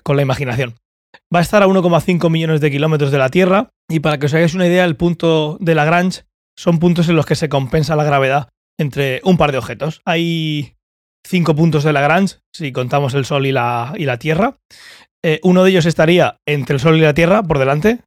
con la imaginación. Va a estar a 1,5 millones de kilómetros de la Tierra y para que os hagáis una idea, el punto de Lagrange son puntos en los que se compensa la gravedad entre un par de objetos. Hay cinco puntos de Lagrange, si contamos el Sol y la, y la Tierra. Eh, uno de ellos estaría entre el Sol y la Tierra, por delante,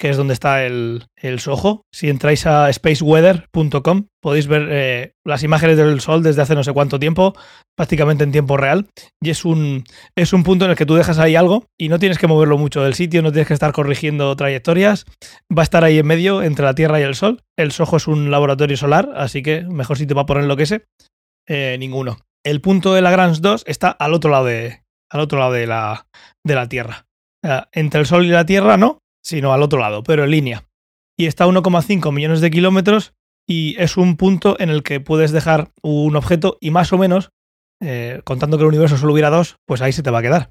que es donde está el, el Soho. Si entráis a spaceweather.com podéis ver eh, las imágenes del Sol desde hace no sé cuánto tiempo, prácticamente en tiempo real. Y es un, es un punto en el que tú dejas ahí algo y no tienes que moverlo mucho del sitio, no tienes que estar corrigiendo trayectorias. Va a estar ahí en medio entre la Tierra y el Sol. El Soho es un laboratorio solar, así que mejor sitio para ponerlo que ese. Eh, ninguno. El punto de Lagrange 2 está al otro lado de, al otro lado de la, de la Tierra. Entre el Sol y la Tierra no, sino al otro lado, pero en línea. Y está a 1,5 millones de kilómetros y es un punto en el que puedes dejar un objeto y más o menos, eh, contando que el universo solo hubiera dos, pues ahí se te va a quedar.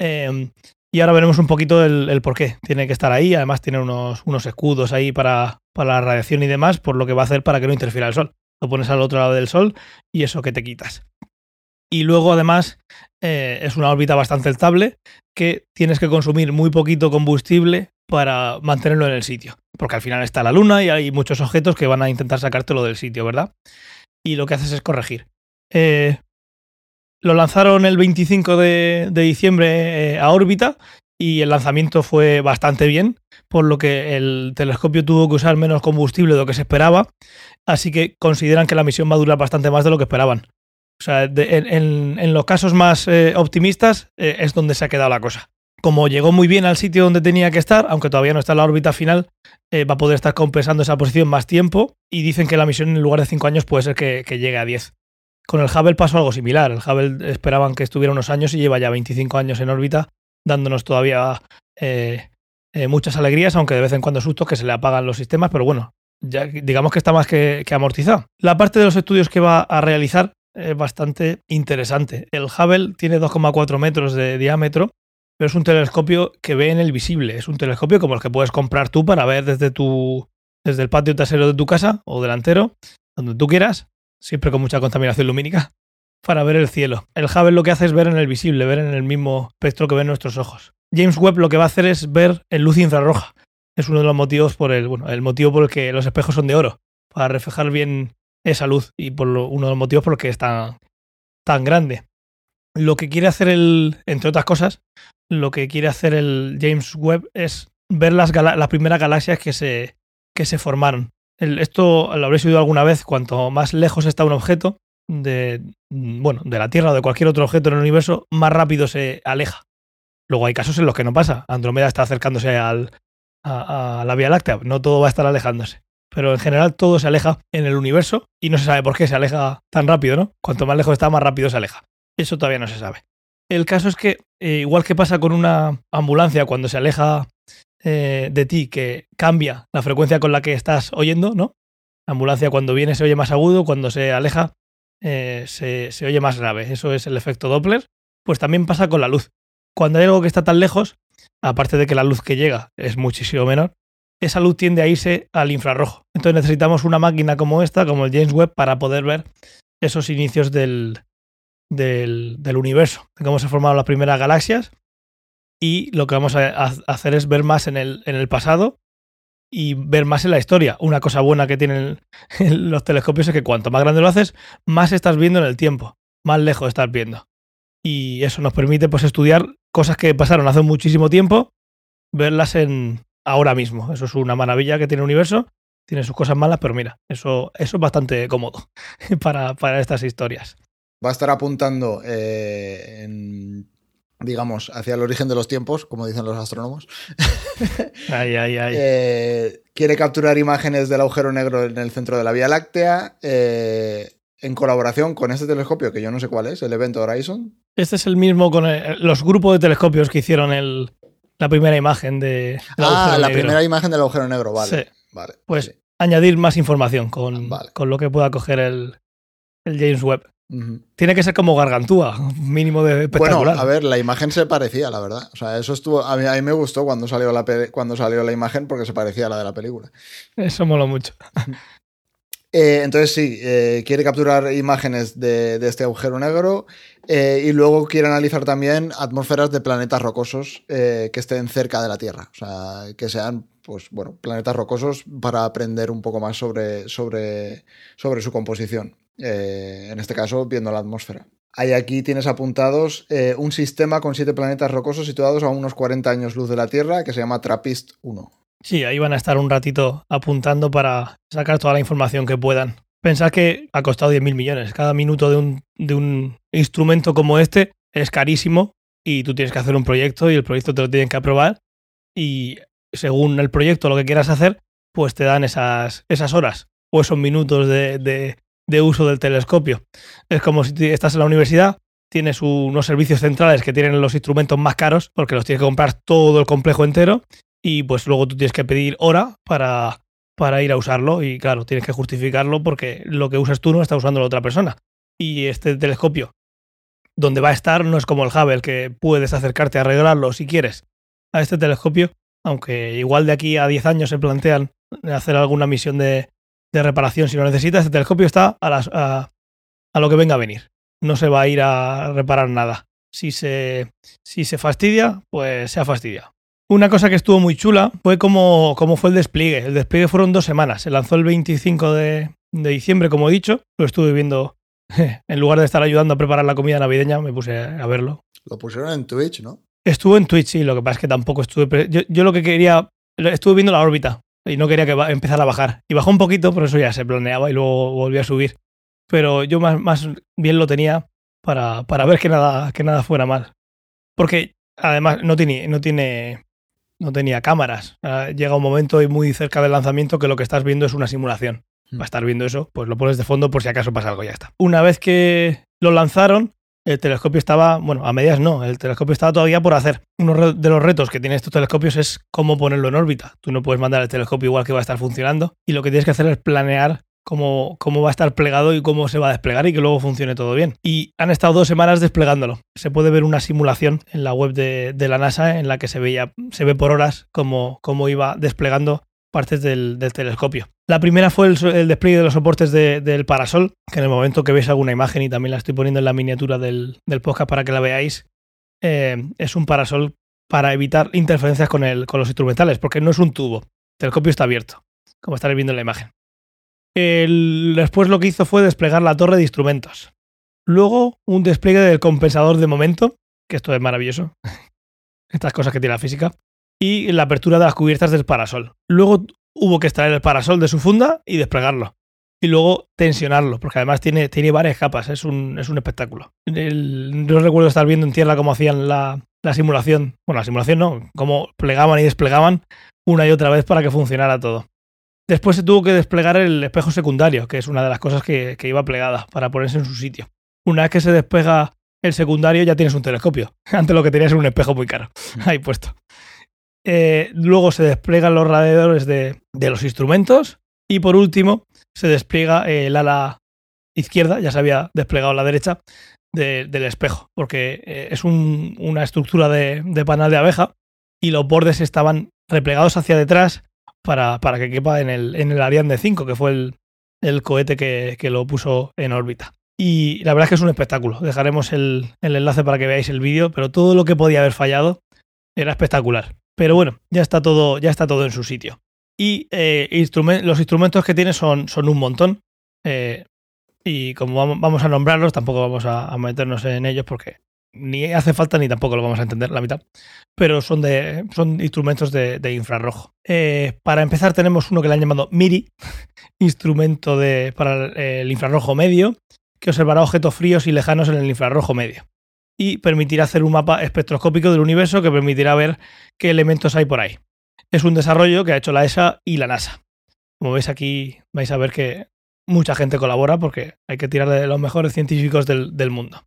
Eh, y ahora veremos un poquito el, el, por qué. Tiene que estar ahí, además tiene unos, unos escudos ahí para, para la radiación y demás, por lo que va a hacer para que no interfiera el sol. Lo pones al otro lado del sol y eso que te quitas. Y luego además eh, es una órbita bastante estable que tienes que consumir muy poquito combustible para mantenerlo en el sitio. Porque al final está la Luna y hay muchos objetos que van a intentar sacártelo del sitio, ¿verdad? Y lo que haces es corregir. Eh, lo lanzaron el 25 de, diciembre eh, a órbita y el lanzamiento fue bastante bien, por lo que el telescopio tuvo que usar menos combustible de lo que se esperaba, así que consideran que la misión va a durar bastante más de lo que esperaban. O sea, de, en, los casos más eh, optimistas eh, es donde se ha quedado la cosa. Como llegó muy bien al sitio donde tenía que estar, aunque todavía no está en la órbita final, eh, va a poder estar compensando esa posición más tiempo y dicen que la misión en lugar de 5 años puede ser que, llegue a 10. Con el Hubble pasó algo similar. El Hubble esperaban que estuviera unos años y lleva ya 25 años en órbita, dándonos todavía eh, muchas alegrías, aunque de vez en cuando sustos que se le apagan los sistemas, pero bueno, ya digamos que está más que, que amortizado. La parte de los estudios que va a realizar es bastante interesante. El Hubble tiene 2,4 metros de diámetro, pero es un telescopio que ve en el visible. Es un telescopio como el que puedes comprar tú para ver desde tu desde el patio trasero de tu casa o delantero, donde tú quieras, siempre con mucha contaminación lumínica, para ver el cielo. El Hubble lo que hace es ver en el visible, ver en el mismo espectro que ven nuestros ojos. James Webb lo que va a hacer es ver en luz infrarroja. Es uno de los motivos por el, bueno, el motivo por el que los espejos son de oro, para reflejar bien esa luz y por lo, uno de los motivos por los que es tan, tan grande. Lo que quiere hacer el, entre otras cosas, lo que quiere hacer el James Webb es ver las, las primeras galaxias que se, que se formaron. Esto lo habréis oído alguna vez, cuanto más lejos está un objeto de, bueno, de la Tierra o de cualquier otro objeto en el universo, más rápido se aleja. Luego hay casos en los que no pasa. Andrómeda está acercándose al, a, la Vía Láctea. No todo va a estar alejándose pero en general todo se aleja en el universo y no se sabe por qué se aleja tan rápido, ¿no? Cuanto más lejos está, más rápido se aleja. Eso todavía no se sabe. El caso es que, eh, igual que pasa con una ambulancia cuando se aleja eh, de ti, que cambia la frecuencia con la que estás oyendo, ¿no? La ambulancia cuando viene se oye más agudo, cuando se aleja eh, se, se oye más grave. Eso es el efecto Doppler. Pues también pasa con la luz. Cuando hay algo que está tan lejos, aparte de que la luz que llega es muchísimo menor, esa luz tiende a irse al infrarrojo. Entonces necesitamos una máquina como esta, como el James Webb, para poder ver esos inicios del, del, universo, de cómo se formaron las primeras galaxias. Y lo que vamos a, a hacer es ver más en el, en el, pasado y ver más en la historia. Una cosa buena que tienen los telescopios es que cuanto más grande lo haces, más estás viendo en el tiempo, más lejos estás viendo. Y eso nos permite pues, estudiar cosas que pasaron hace muchísimo tiempo, verlas en, ahora mismo. Eso es una maravilla que tiene el universo. Tiene sus cosas malas, pero mira, eso, eso es bastante cómodo para, para estas historias. Va a estar apuntando eh, en, digamos, hacia el origen de los tiempos, como dicen los astrónomos. ay, ay, ay. Eh, quiere capturar imágenes del agujero negro en el centro de la Vía Láctea. Eh, en colaboración con este telescopio, que yo no sé cuál es, el Event Horizon. Este es el mismo con el, los grupos de telescopios que hicieron el, la primera imagen de. Ah, la negro. primera imagen del agujero negro, vale. Sí. vale pues sí. añadir más información con, vale. con, lo que pueda coger el, el James Webb. Tiene que ser como gargantúa, mínimo de espectacular. Bueno, a ver, la imagen se parecía, la verdad. O sea, eso estuvo. A mí, a mí me gustó cuando salió, la cuando salió la imagen porque se parecía a la de la película. Eso mola mucho. Eh, entonces sí, eh, quiere capturar imágenes de, este agujero negro eh, y luego quiere analizar también atmósferas de planetas rocosos que estén cerca de la Tierra. O sea, que sean, pues bueno, planetas rocosos para aprender un poco más sobre, sobre, sobre su composición. En este caso, viendo la atmósfera. Ahí aquí tienes apuntados un sistema con siete planetas rocosos situados a unos 40 años luz de la Tierra que se llama Trappist 1. Sí, ahí van a estar un ratito apuntando para sacar toda la información que puedan. Pensad que ha costado 10.000 millones. Cada minuto de un, de un instrumento como este es carísimo y tú tienes que hacer un proyecto y el proyecto te lo tienen que aprobar y según el proyecto, lo que quieras hacer, pues te dan esas, esas horas o esos minutos de, de- de uso del telescopio. Es como si estás en la universidad, tienes unos servicios centrales que tienen los instrumentos más caros porque los tienes que comprar todo el complejo entero y pues luego tú tienes que pedir hora para, para ir a usarlo y claro, tienes que justificarlo porque lo que usas tú no está usando la otra persona. Y este telescopio, donde va a estar, no es como el Hubble, que puedes acercarte a arreglarlo si quieres. A este telescopio, aunque igual de aquí a 10 años se plantean hacer alguna misión de, de reparación si lo necesitas, este telescopio está a, las, a, a lo que venga a venir. No se va a ir a reparar nada. Si se, si se fastidia, pues se ha fastidiado. Una cosa que estuvo muy chula fue como, como fue el despliegue. El despliegue fueron dos semanas. Se lanzó el 25 de, de diciembre, como he dicho. Lo estuve viendo. En lugar de estar ayudando a preparar la comida navideña, me puse a verlo. Lo pusieron en Twitch, ¿no? Estuvo en Twitch, sí. Lo que pasa es que tampoco estuve. Yo, yo lo que quería. Estuve viendo la órbita y no quería que empezara a bajar. Y bajó un poquito, pero eso ya se planeaba y luego volvió a subir. Pero yo más, más bien lo tenía para, para ver que nada, que nada fuera mal. Porque además no tiene, no tiene, no tenía cámaras. Llega un momento y muy cerca del lanzamiento que lo que estás viendo es una simulación. Hmm. Para estar viendo eso, pues lo pones de fondo por si acaso pasa algo, ya está. Una vez que lo lanzaron, el telescopio estaba, bueno, a medias no, el telescopio estaba todavía por hacer. Uno de los retos que tienen estos telescopios es cómo ponerlo en órbita. Tú no puedes mandar el telescopio igual que va a estar funcionando y lo que tienes que hacer es planear cómo, cómo va a estar plegado y cómo se va a desplegar y que luego funcione todo bien. Y han estado dos semanas desplegándolo. Se puede ver una simulación en la web de, la NASA en la que se veía, se ve por horas cómo, cómo iba desplegando partes del, telescopio. La primera fue el, despliegue de los soportes de- del parasol, que en el momento que veis alguna imagen, y también la estoy poniendo en la miniatura del, del podcast para que la veáis, eh, es un parasol para evitar interferencias con, el, con los instrumentales, porque no es un tubo. El telescopio está abierto, como estaréis viendo en la imagen. El- después lo que hizo fue desplegar la torre de instrumentos. Luego un despliegue del compensador de momento, que esto es maravilloso. Estas cosas que tiene la física. Y la apertura de las cubiertas del parasol. Luego hubo que extraer el parasol de su funda y desplegarlo. Y luego tensionarlo, porque además tiene, tiene varias capas, es un, es un espectáculo. El- yo recuerdo estar viendo en tierra cómo hacían la, la simulación, bueno, la simulación no, cómo plegaban y desplegaban una y otra vez para que funcionara todo. Después se tuvo que desplegar el espejo secundario, que es una de las cosas que, que iba plegada para ponerse en su sitio. Una vez que se despega el secundario ya tienes un telescopio. Antes lo que tenías era un espejo muy caro ahí puesto. Eh, luego se desplegan los radiadores de, de los instrumentos y por último se despliega el ala izquierda, ya se había desplegado la derecha, de- del espejo, porque eh, es un- una estructura de, de panal de abeja y los bordes estaban replegados hacia detrás para, para que quepa en el, en el Ariane 5, que fue el, el cohete que, que lo puso en órbita. Y la verdad es que es un espectáculo. Dejaremos el, el enlace para que veáis el vídeo, pero todo lo que podía haber fallado era espectacular. Pero bueno, ya está todo, ya está todo en su sitio. Y eh, los instrumentos que tiene son, son un montón. eh, y como vamos, a nombrarlos, tampoco vamos a meternos en ellos porque ni hace falta ni tampoco lo vamos a entender la mitad. Pero son, de, son instrumentos de, infrarrojo. Eh, para empezar tenemos uno que le han llamado MIRI, instrumento de, para el infrarrojo medio, que observará objetos fríos y lejanos en el infrarrojo medio. Y permitirá hacer un mapa espectroscópico del universo que permitirá ver qué elementos hay por ahí. Es un desarrollo que ha hecho la ESA y la NASA. Como veis aquí vais a ver que mucha gente colabora porque hay que tirar de los mejores científicos del, del mundo.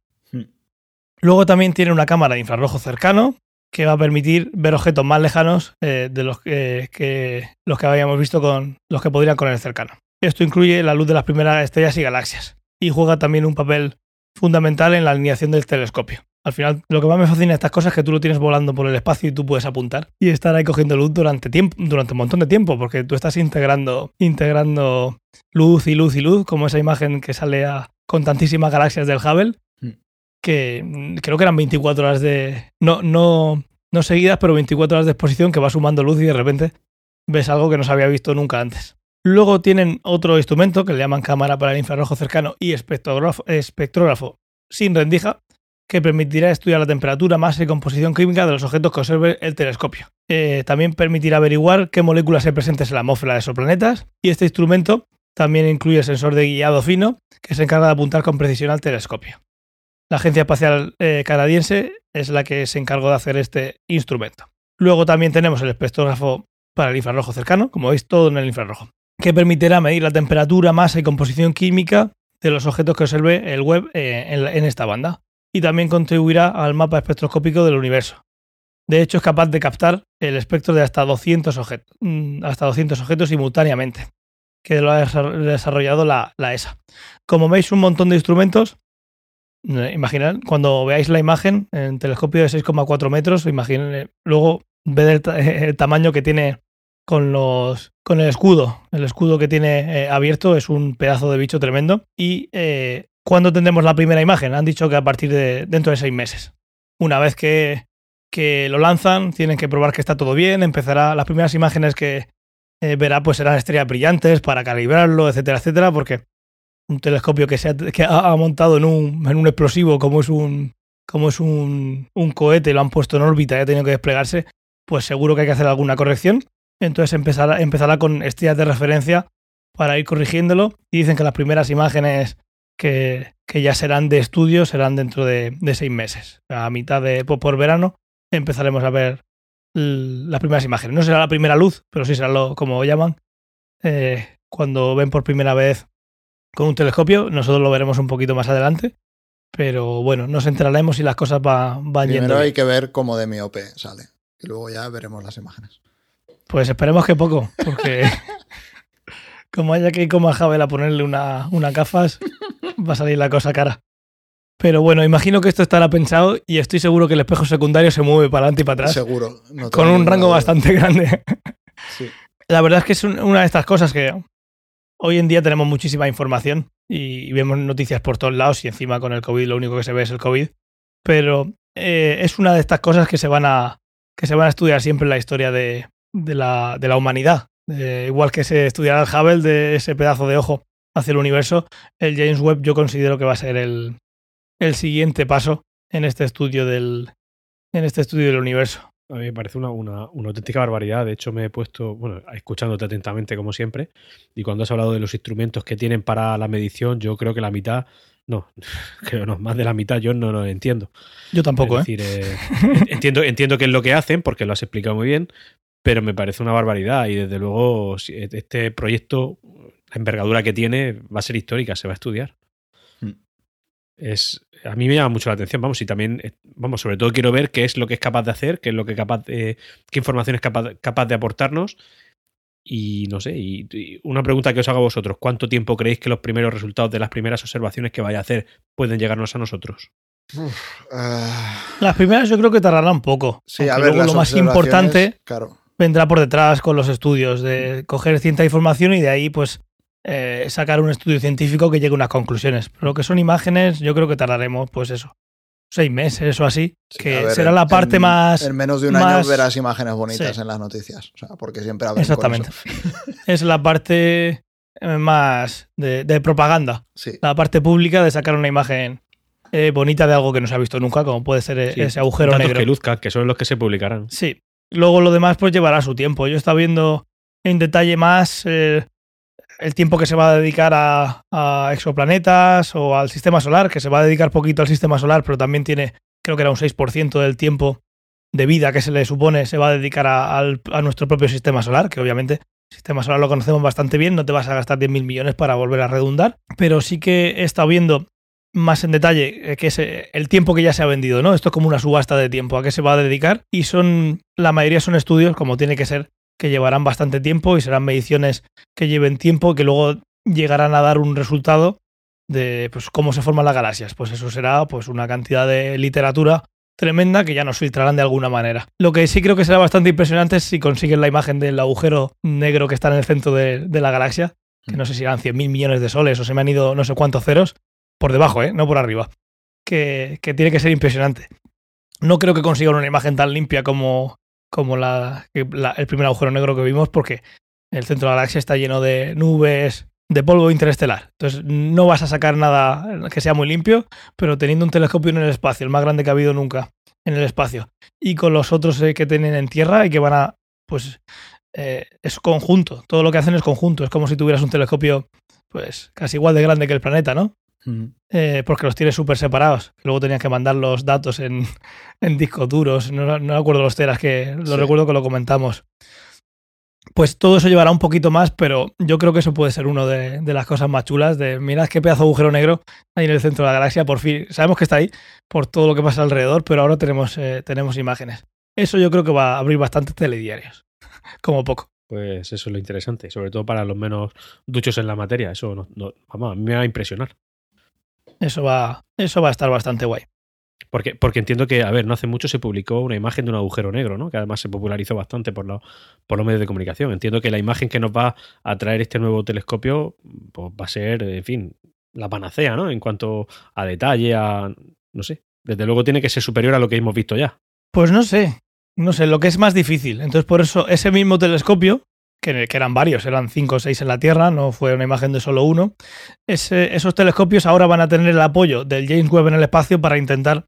Luego también tiene una cámara de infrarrojo cercano que va a permitir ver objetos más lejanos eh, de los que, que los que habíamos visto con los que podrían con el cercano. Esto incluye la luz de las primeras estrellas y galaxias y juega también un papel fundamental en la alineación del telescopio. Al final, lo que más me fascina de estas cosas es que tú lo tienes volando por el espacio y tú puedes apuntar y estar ahí cogiendo luz durante tiempo, durante un montón de tiempo, porque tú estás integrando, integrando luz y luz y luz, como esa imagen que sale a- con tantísimas galaxias del Hubble. Que mm, creo que eran 24 horas de. No, no, no seguidas, pero 24 horas de exposición que va sumando luz y de repente ves algo que no se había visto nunca antes. Luego tienen otro instrumento que le llaman cámara para el infrarrojo cercano y espectrógrafo, espectrógrafo sin rendija, que permitirá estudiar la temperatura, masa y composición química de los objetos que observe el telescopio. Eh, también permitirá averiguar qué moléculas hay presentes en la atmósfera de esos planetas y este instrumento también incluye el sensor de guiado fino que se encarga de apuntar con precisión al telescopio. La Agencia Espacial eh, Canadiense es la que se encargó de hacer este instrumento. Luego también tenemos el espectrógrafo para el infrarrojo cercano, como veis todo en el infrarrojo, que permitirá medir la temperatura, masa y composición química de los objetos que observe el web eh, en, esta banda. Y también contribuirá al mapa espectroscópico del universo. De hecho, es capaz de captar el espectro de hasta 200 objetos, mm, hasta 200 objetos simultáneamente, que lo ha desa- desarrollado la, la ESA. Como veis, un montón de instrumentos. Eh, Imaginad, cuando veáis la imagen en telescopio de 6,4 metros, imaginen, luego ved el tamaño que tiene con los con el escudo. El escudo que tiene eh, abierto es un pedazo de bicho tremendo. Y eh, ¿cuándo tendremos la primera imagen? Han dicho que a partir de dentro de seis meses. Una vez que, que lo lanzan, tienen que probar que está todo bien. Empezará las primeras imágenes que eh, verá, pues serán estrellas brillantes para calibrarlo, etcétera, etcétera, porque un telescopio que se ha, que ha montado en un, en un explosivo como es un como es un, un cohete, lo han puesto en órbita y ha tenido que desplegarse, pues seguro que hay que hacer alguna corrección. Entonces empezará, empezará con estrellas de referencia para ir corrigiéndolo. Y dicen que las primeras imágenes que, que ya serán de estudio serán dentro de, de seis meses. A mitad de por, verano empezaremos a ver las primeras imágenes. No será la primera luz, pero sí será lo, como llaman. eh, cuando ven por primera vez con un telescopio, nosotros lo veremos un poquito más adelante. Pero bueno, nos enteraremos si las cosas va- van yendo. Primero hay que ver cómo de miope sale. Y luego ya veremos las imágenes. Pues esperemos que poco, porque como haya que ir como a Javel a ponerle una, una gafas, va a salir la cosa cara. Pero bueno, imagino que esto estará pensado y estoy seguro que el espejo secundario se mueve para adelante y para atrás Seguro. no con un rango duda. bastante grande. Sí. La verdad es que es un- una de estas cosas que hoy en día tenemos muchísima información y, vemos noticias por todos lados y encima con el COVID lo único que se ve es el COVID. Pero eh, es una de estas cosas que se van a, que se van a estudiar siempre en la historia de, de la, de la humanidad. Eh, igual que se estudiará el Hubble de ese pedazo de ojo hacia el universo, el James Webb yo considero que va a ser el, el siguiente paso en este estudio del, en este estudio del universo. A mí me parece una, una- una auténtica barbaridad. De hecho, me he puesto, bueno, escuchándote atentamente como siempre, y cuando has hablado de los instrumentos que tienen para la medición, yo creo que la mitad, no, creo no, más de la mitad yo no lo entiendo. Yo tampoco, es ¿eh? decir, eh, entiendo, entiendo qué es lo que hacen, porque lo has explicado muy bien, pero me parece una barbaridad. Y desde luego, este proyecto, la envergadura que tiene, va a ser histórica, se va a estudiar. Es, a mí me llama mucho la atención, vamos, y también, eh, vamos, sobre todo quiero ver qué es lo que es capaz de hacer, qué es lo que es capaz de, qué información es capaz, capaz de aportarnos. Y no sé, y, y una pregunta que os hago a vosotros, ¿cuánto tiempo creéis que los primeros resultados de las primeras observaciones que vaya a hacer pueden llegarnos a nosotros? Ah, Las primeras yo creo que tardarán un poco. sí, a ver, luego las lo más importante Claro. vendrá por detrás con los estudios, de coger cierta información y de ahí pues eh, sacar un estudio científico que llegue a unas conclusiones. Pero lo que son imágenes, yo creo que tardaremos pues eso, seis meses o así, Sí, que ver, será la parte en- más... En menos de un más- año verás imágenes bonitas Sí. en las noticias. O sea, porque siempre con Exactamente. eso. Es la parte eh, más de, de propaganda, Sí. la parte pública de sacar una imagen eh, bonita de algo que no se ha visto nunca, como puede ser Sí, ese agujero datos negro. que luzcan, que son los que se publicarán. Sí. Luego lo demás pues llevará su tiempo. Yo estaba viendo en detalle más eh, el tiempo que se va a dedicar a, exoplanetas o al sistema solar, que se va a dedicar poquito al sistema solar, pero también tiene, creo que era un 6% del tiempo de vida que se le supone se va a dedicar a, nuestro propio sistema solar, que obviamente el sistema solar lo conocemos bastante bien, no te vas a gastar 10.000 millones para volver a redundar, pero sí que he estado viendo más en detalle eh, que es el tiempo que ya se ha vendido, ¿no? Esto es como una subasta de tiempo, a qué se va a dedicar y son, la mayoría son estudios, como tiene que ser, que llevarán bastante tiempo y serán mediciones que lleven tiempo que luego llegarán a dar un resultado de pues, cómo se forman las galaxias. Pues eso será pues, una cantidad de literatura tremenda que ya nos filtrarán de alguna manera. Lo que sí creo que será bastante impresionante es si consiguen la imagen del agujero negro que está en el centro de, la galaxia, que no sé si eran 100.000 millones de soles o se me han ido no sé cuántos ceros, por debajo, ¿eh? no por arriba, que, tiene que ser impresionante. No creo que consigan una imagen tan limpia como, como la, el primer agujero negro que vimos, porque el centro de la galaxia está lleno de nubes, de polvo interestelar. Entonces no vas a sacar nada que sea muy limpio, pero teniendo un telescopio en el espacio, el más grande que ha habido nunca en el espacio, y con los otros eh, que tienen en tierra y que van a, pues, eh, es conjunto. Todo lo que hacen es conjunto. Es como si tuvieras un telescopio, pues, casi igual de grande que el planeta, ¿no? Eh, porque los tienes súper separados. Luego tenías que mandar los datos en, en discos duros. No, no acuerdo los teras, que lo recuerdo que lo comentamos pues todo eso llevará un poquito más, pero yo creo que eso puede ser una de, las cosas más chulas de mirad qué pedazo de agujero negro hay en el centro de la galaxia, por fin. Sabemos que está ahí por todo lo que pasa alrededor, pero ahora tenemos, eh, tenemos imágenes. Eso yo creo que va a abrir bastantes telediarios, como poco. Pues eso es lo interesante, sobre todo para los menos duchos en la materia. Eso no, vamos, a mí me va a impresionar. Eso va, eso va a estar bastante guay. Porque, porque entiendo que, a ver, no hace mucho se publicó una imagen de un agujero negro, ¿no? Que además se popularizó bastante por, por los medios de comunicación. Entiendo que la imagen que nos va a traer este nuevo telescopio pues, va a ser, en fin, la panacea, ¿no? En cuanto a detalle, a. no sé. Desde luego tiene que ser superior a lo que hemos visto ya. Pues no sé. No sé, lo que es más difícil. Entonces, por eso, ese mismo telescopio, que, eran varios, eran cinco o seis en la Tierra, no fue una imagen de solo uno. esos telescopios ahora van a tener el apoyo del James Webb en el espacio para intentar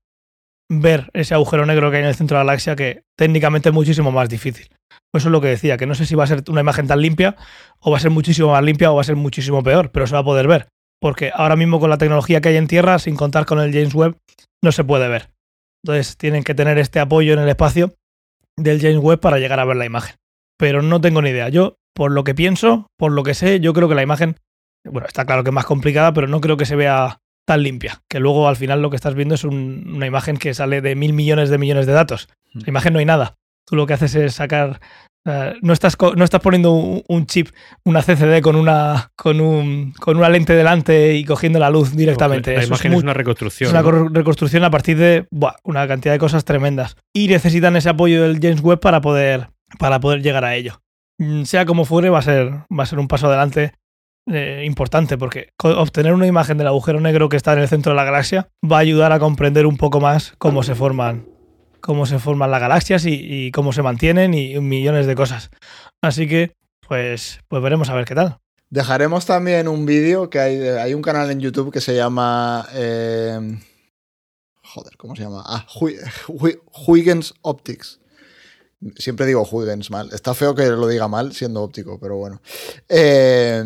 ver ese agujero negro que hay en el centro de la galaxia que técnicamente es muchísimo más difícil. Eso es lo que decía, que no sé si va a ser una imagen tan limpia o va a ser muchísimo más limpia o va a ser muchísimo peor, pero se va a poder ver. Porque ahora mismo con la tecnología que hay en Tierra, sin contar con el James Webb, no se puede ver. Entonces tienen que tener este apoyo en el espacio del James Webb para llegar a ver la imagen. Pero no tengo ni idea. Yo, por lo que pienso, por lo que sé, yo creo que la imagen, bueno, está claro que es más complicada, pero no creo que se vea tan limpia, que luego al final lo que estás viendo es una imagen que sale de mil millones de millones de datos. Mm. La imagen no hay nada. Tú lo que haces es sacar no, estás, no estás poniendo un, chip, una CCD con una, con, un, con una lente delante y cogiendo la luz directamente. La imagen es, una reconstrucción. Es una reconstrucción a partir de una cantidad de cosas tremendas. Y necesitan ese apoyo del James Webb para poder, para poder llegar a ello. Mm, sea como fuere, va a ser, va a ser un paso adelante eh, importante porque obtener una imagen del agujero negro que está en el centro de la galaxia va a ayudar a comprender un poco más cómo se forman cómo se forman las galaxias y, cómo se mantienen y millones de cosas. Así que, pues, pues veremos a ver qué tal. Dejaremos también un vídeo que hay, hay un canal en YouTube que se llama... Eh, joder, ¿cómo se llama? Ah, Huygens Optics. Siempre digo Huygens mal. Está feo que lo diga mal siendo óptico, pero bueno. Eh,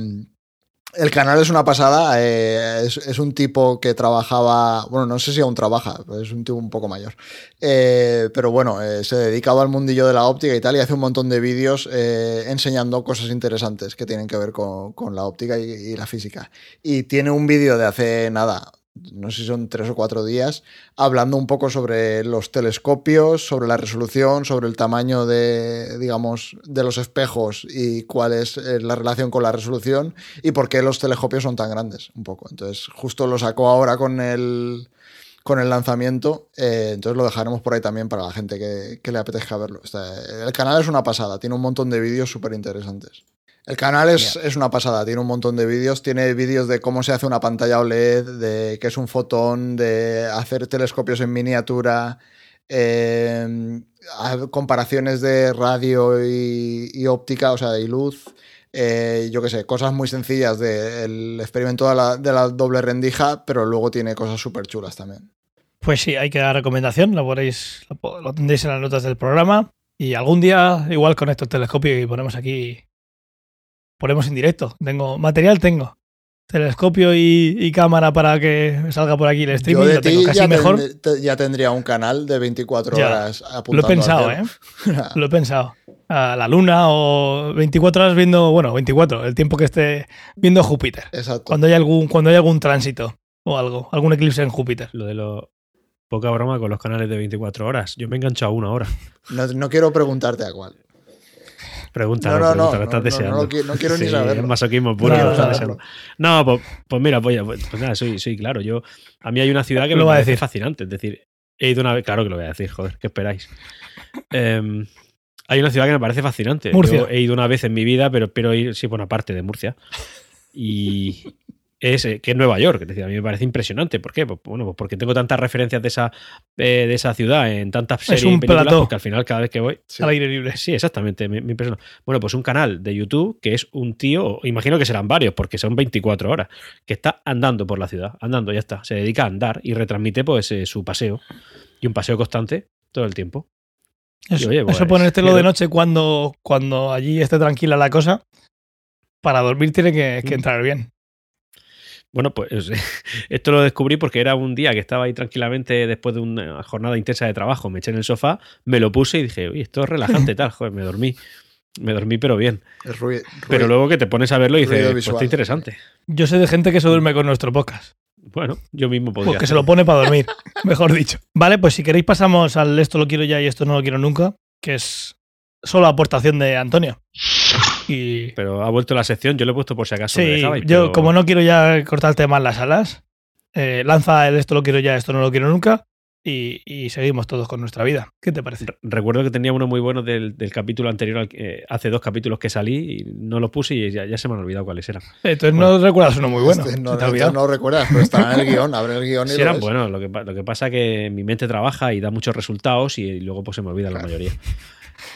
el canal es una pasada, eh, es, un tipo que trabajaba, bueno, no sé si aún trabaja, es un tipo un poco mayor, eh, pero bueno, se dedicaba al mundillo de la óptica y tal y hace un montón de vídeos enseñando cosas interesantes que tienen que ver con, la óptica y, la física. Y tiene un vídeo de hace nada, no sé si son tres o cuatro días, hablando un poco sobre los telescopios, sobre la resolución, sobre el tamaño de, digamos, de los espejos y cuál es eh, la relación con la resolución y por qué los telescopios son tan grandes, un poco. Entonces, justo lo sacó ahora con el, con el lanzamiento, eh, entonces lo dejaremos por ahí también para la gente que, que le apetezca verlo. el canal es una pasada, tiene un montón de vídeos súper interesantes. El canal es, una pasada, tiene un montón de vídeos. Tiene vídeos de cómo se hace una pantalla OLED, de qué es un fotón, de hacer telescopios en miniatura, em, comparaciones de radio y, óptica, o sea, y luz. Eh, yo qué sé, cosas muy sencillas del experimento de la, doble rendija, pero luego tiene cosas súper chulas también. Pues sí, hay que dar recomendación, lo, podéis, lo, tendréis en las notas del programa. Y algún día, igual con estos telescopios y ponemos aquí ponemos en directo. Tengo material, tengo. Telescopio y, cámara para que salga por aquí el streaming. lo tengo casi ya mejor. ya tendría un canal de 24 horas apuntando. Lo he pensado, ¿eh? lo he pensado. A la luna o 24 horas viendo, bueno, 24, el tiempo que esté viendo Júpiter. Exacto. Cuando hay algún, cuando hay algún tránsito o algo, algún eclipse en Júpiter. Lo de lo poca broma con los canales de 24 horas. Yo me he enganchado a una hora. No, no quiero preguntarte a cuál. Pregúntalo, No, no, no, pregúntalo, no, estás no, deseando. no no quiero ni Sí, saberlo. es masoquismo No puro. lo estás deseando. No, pues, pues mira, pues, pues- nada, soy, soy claro. Yo, a mí hay una ciudad que Lo me va a parece decir. fascinante. Es decir, he ido una vez, claro que lo voy a decir, joder, ¿qué esperáis? Em, hay una ciudad que me parece fascinante. Murcia. Yo he ido una vez en mi vida, pero espero ir, sí, por una parte de Murcia. Y es eh, que es Nueva York. Es decir, a mí me parece impresionante. ¿Por qué? Pues, bueno, pues porque tengo tantas referencias de esa, eh, de esa ciudad en tantas series un y películas, plató. porque al final cada vez que voy Sí. Al aire libre. Sí, exactamente, me, me impresiona. Bueno, pues un canal de YouTube que es un tío, imagino que serán varios, porque son 24 horas, que está andando por la ciudad, andando, ya está. Se dedica a andar y retransmite pues eh, su paseo. Y un paseo constante todo el tiempo. Eso, oye, pues, eso ponértelo de noche cuando, cuando allí esté tranquila la cosa. Para dormir tiene que, que Mm. entrar bien. Bueno, pues esto lo descubrí porque era un día que estaba ahí tranquilamente después de una jornada intensa de trabajo. Me eché en el sofá, me lo puse y dije, uy, esto es relajante y tal. Joder, me dormí. Me dormí, pero bien. Es ruido, Pero luego que te pones a verlo y dices, ruido pues está interesante. Yo sé de gente que se duerme con nuestro podcast. Bueno, yo mismo podría. Porque se lo pone para dormir, mejor dicho. Vale, pues si queréis pasamos al esto lo quiero ya y esto no lo quiero nunca, que es solo aportación de Antonio. Y Pero ha vuelto la sección, yo lo he puesto por si acaso. me sí, dejabais, yo pero- como no quiero ya cortarte más las alas, eh, lanza el esto lo quiero ya, esto no lo quiero nunca y, y seguimos todos con nuestra vida. ¿Qué te parece? Re- Recuerdo que tenía uno muy bueno del, del capítulo anterior, al eh, hace dos capítulos que salí y no lo puse y ya, ya se me han olvidado cuáles eran. Entonces no recuerdas uno muy bueno. Este no, ¿se te este no recuerdas, pero está en el guion. Abre el guion y Sí, eran buenos, lo que, lo que pasa que mi mente trabaja y da muchos resultados y, luego pues se me olvida la Claro. mayoría.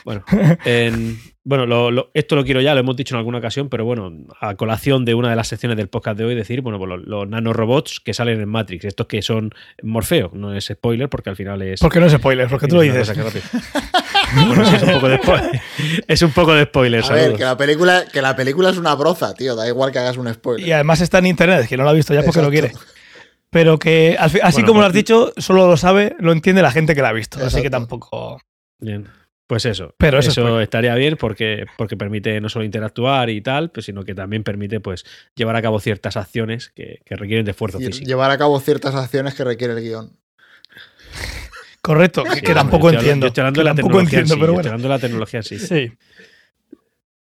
Bueno, en- bueno lo- lo- esto lo quiero ya, lo hemos dicho en alguna ocasión, pero bueno, a colación de una de las secciones del podcast de hoy, decir, bueno, pues los, los nanorobots que salen en Matrix, estos que son Morfeo, no es spoiler porque al final es... Porque no es spoiler, porque tú lo es dices. bueno, sí, es un poco de spoiler. Es un poco de spoiler, A ver, que la, película, que la película es una broza, tío. Da igual que hagas un spoiler. Y además está en internet, que no lo ha visto ya porque no quiere. Pero que así Bueno, como lo pues- has dicho, solo lo sabe, lo entiende la gente que la ha visto. Así que tampoco. Bien. Pues eso. Pero eso eso es estaría bien porque, porque permite no solo interactuar y tal, pues, sino que también permite pues llevar a cabo ciertas acciones que, que requieren de esfuerzo físico. llevar a cabo ciertas acciones que requiere el guion. Correcto, que- Sí, que tampoco yo estoy hablando- entiendo. Yo estoy hablando que de la tampoco tecnología en entiendo, sí, pero yo bueno. Estoy hablando de la tecnología sí. Sí.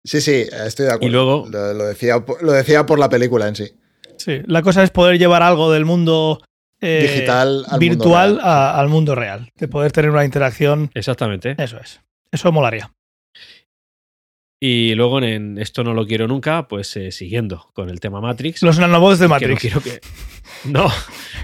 Sí, sí, estoy de acuerdo. Y luego- Lo, lo decía, por- lo decía por la película en sí. Sí, la cosa es poder llevar algo del mundo eh, Digital al virtual mundo real. a- al mundo real. De poder tener una interacción. Exactamente. Eso es. Eso molaría. Y luego en Esto no lo quiero nunca, pues eh, siguiendo con el tema Matrix. Los nanobots de que no Matrix. quiero que. No,